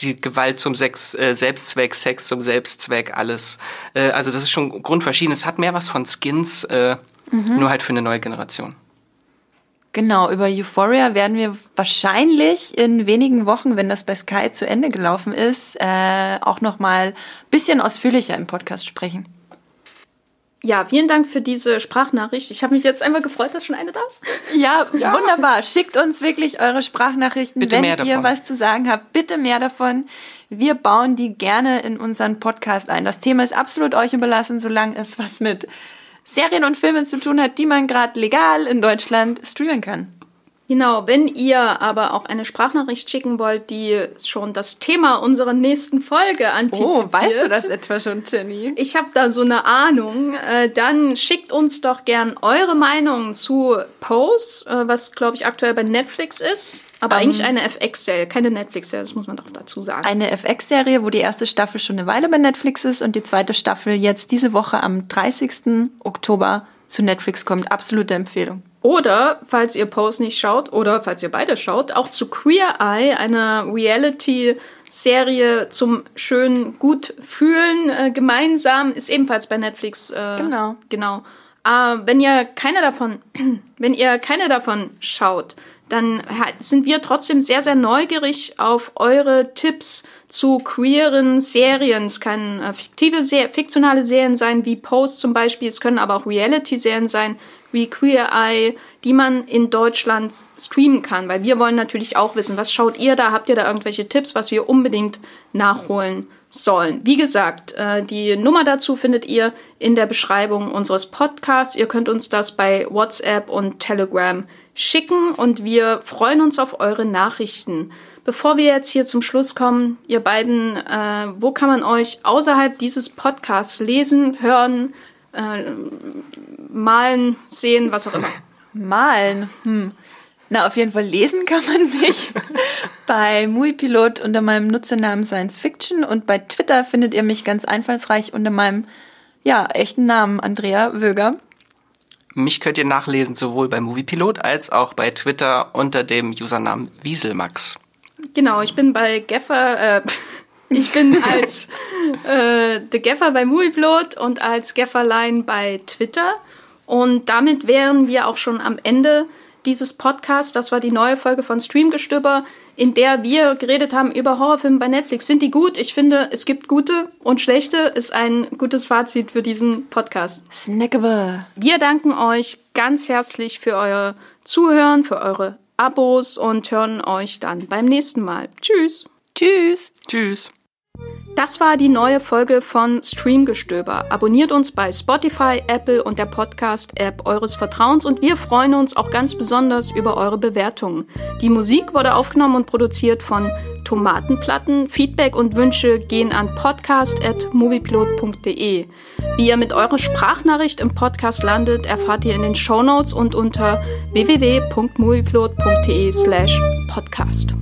S3: die Gewalt zum Sex, äh, Selbstzweck, Sex zum Selbstzweck, alles. Äh, also das ist schon grundverschieden. Es hat mehr was von Skins, äh, mhm. nur halt für eine neue Generation.
S2: Genau, über Euphoria werden wir wahrscheinlich in wenigen Wochen, wenn das bei Sky zu Ende gelaufen ist, äh, auch noch mal bisschen ausführlicher im Podcast sprechen.
S1: Ja, vielen Dank für diese Sprachnachricht. Ich habe mich jetzt einfach gefreut, dass schon eine da ist.
S2: Ja, ja, wunderbar. Schickt uns wirklich eure Sprachnachrichten,
S3: Bitte
S2: wenn ihr
S3: davon.
S2: was zu sagen habt. Bitte mehr davon. Wir bauen die gerne in unseren Podcast ein. Das Thema ist absolut euch überlassen, solange es was mit Serien und Filmen zu tun hat, die man gerade legal in Deutschland streamen kann.
S1: Genau, wenn ihr aber auch eine Sprachnachricht schicken wollt, die schon das Thema unserer nächsten Folge antizipiert.
S2: Oh, weißt du das etwa schon, Jenny?
S1: Ich habe da so eine Ahnung. Äh, dann schickt uns doch gern eure Meinung zu Pose, äh, was glaube ich aktuell bei Netflix ist. Aber eigentlich eine FX-Serie, keine Netflix-Serie, das muss man doch dazu sagen.
S2: Eine FX-Serie, wo die erste Staffel schon eine Weile bei Netflix ist und die zweite Staffel jetzt diese Woche am 30. Oktober zu Netflix kommt. Absolute Empfehlung.
S1: Oder, falls ihr Pose nicht schaut, oder falls ihr beide schaut, auch zu Queer Eye, eine Reality-Serie zum schön gut fühlen äh, gemeinsam, ist ebenfalls bei Netflix. Äh,
S2: Genau.
S1: Genau. Äh, wenn ihr keine davon, wenn ihr keine davon schaut, dann sind wir trotzdem sehr, sehr neugierig auf eure Tipps zu queeren Serien. Es können äh, fiktive, fiktionale Serien sein, wie Post zum Beispiel. Es können aber auch Reality-Serien sein, wie Queer Eye, die man in Deutschland streamen kann. Weil wir wollen natürlich auch wissen, was schaut ihr da? Habt ihr da irgendwelche Tipps, was wir unbedingt nachholen sollen? Wie gesagt, äh, die Nummer dazu findet ihr in der Beschreibung unseres Podcasts. Ihr könnt uns das bei WhatsApp und Telegram schicken und wir freuen uns auf eure Nachrichten. Bevor wir jetzt hier zum Schluss kommen, ihr beiden, äh, wo kann man euch außerhalb dieses Podcasts lesen, hören, äh, malen, sehen, was auch immer?
S2: Malen. Hm. Na, auf jeden Fall lesen kann man mich bei Muipilot unter meinem Nutzernamen Science Fiction und bei Twitter findet ihr mich ganz einfallsreich unter meinem, ja, echten Namen Andrea Wöger.
S3: Mich könnt ihr nachlesen sowohl bei Moviepilot als auch bei Twitter unter dem Usernamen Wieselmax.
S1: Genau, ich bin bei Geffer, äh, ich bin als äh, The Geffer bei Movieplot und als Gefferlein bei Twitter. Und damit wären wir auch schon am Ende dieses Podcasts. Das war die neue Folge von Streamgestöber, in der wir geredet haben über Horrorfilme bei Netflix. Sind die gut? Ich finde, es gibt gute und schlechte. Ist ein gutes Fazit für diesen Podcast.
S2: Snackable.
S1: Wir danken euch ganz herzlich für euer Zuhören, für eure Abos und hören euch dann beim nächsten Mal. Tschüss.
S2: Tschüss.
S3: Tschüss.
S1: Das war die neue Folge von Streamgestöber. Abonniert uns bei Spotify, Apple und der Podcast-App eures Vertrauens und wir freuen uns auch ganz besonders über eure Bewertungen. Die Musik wurde aufgenommen und produziert von Tomatenplatten. Feedback und Wünsche gehen an podcast.moviepilot.de. Wie ihr mit eurer Sprachnachricht im Podcast landet, erfahrt ihr in den Shownotes und unter www.moviepilot.de slash podcast.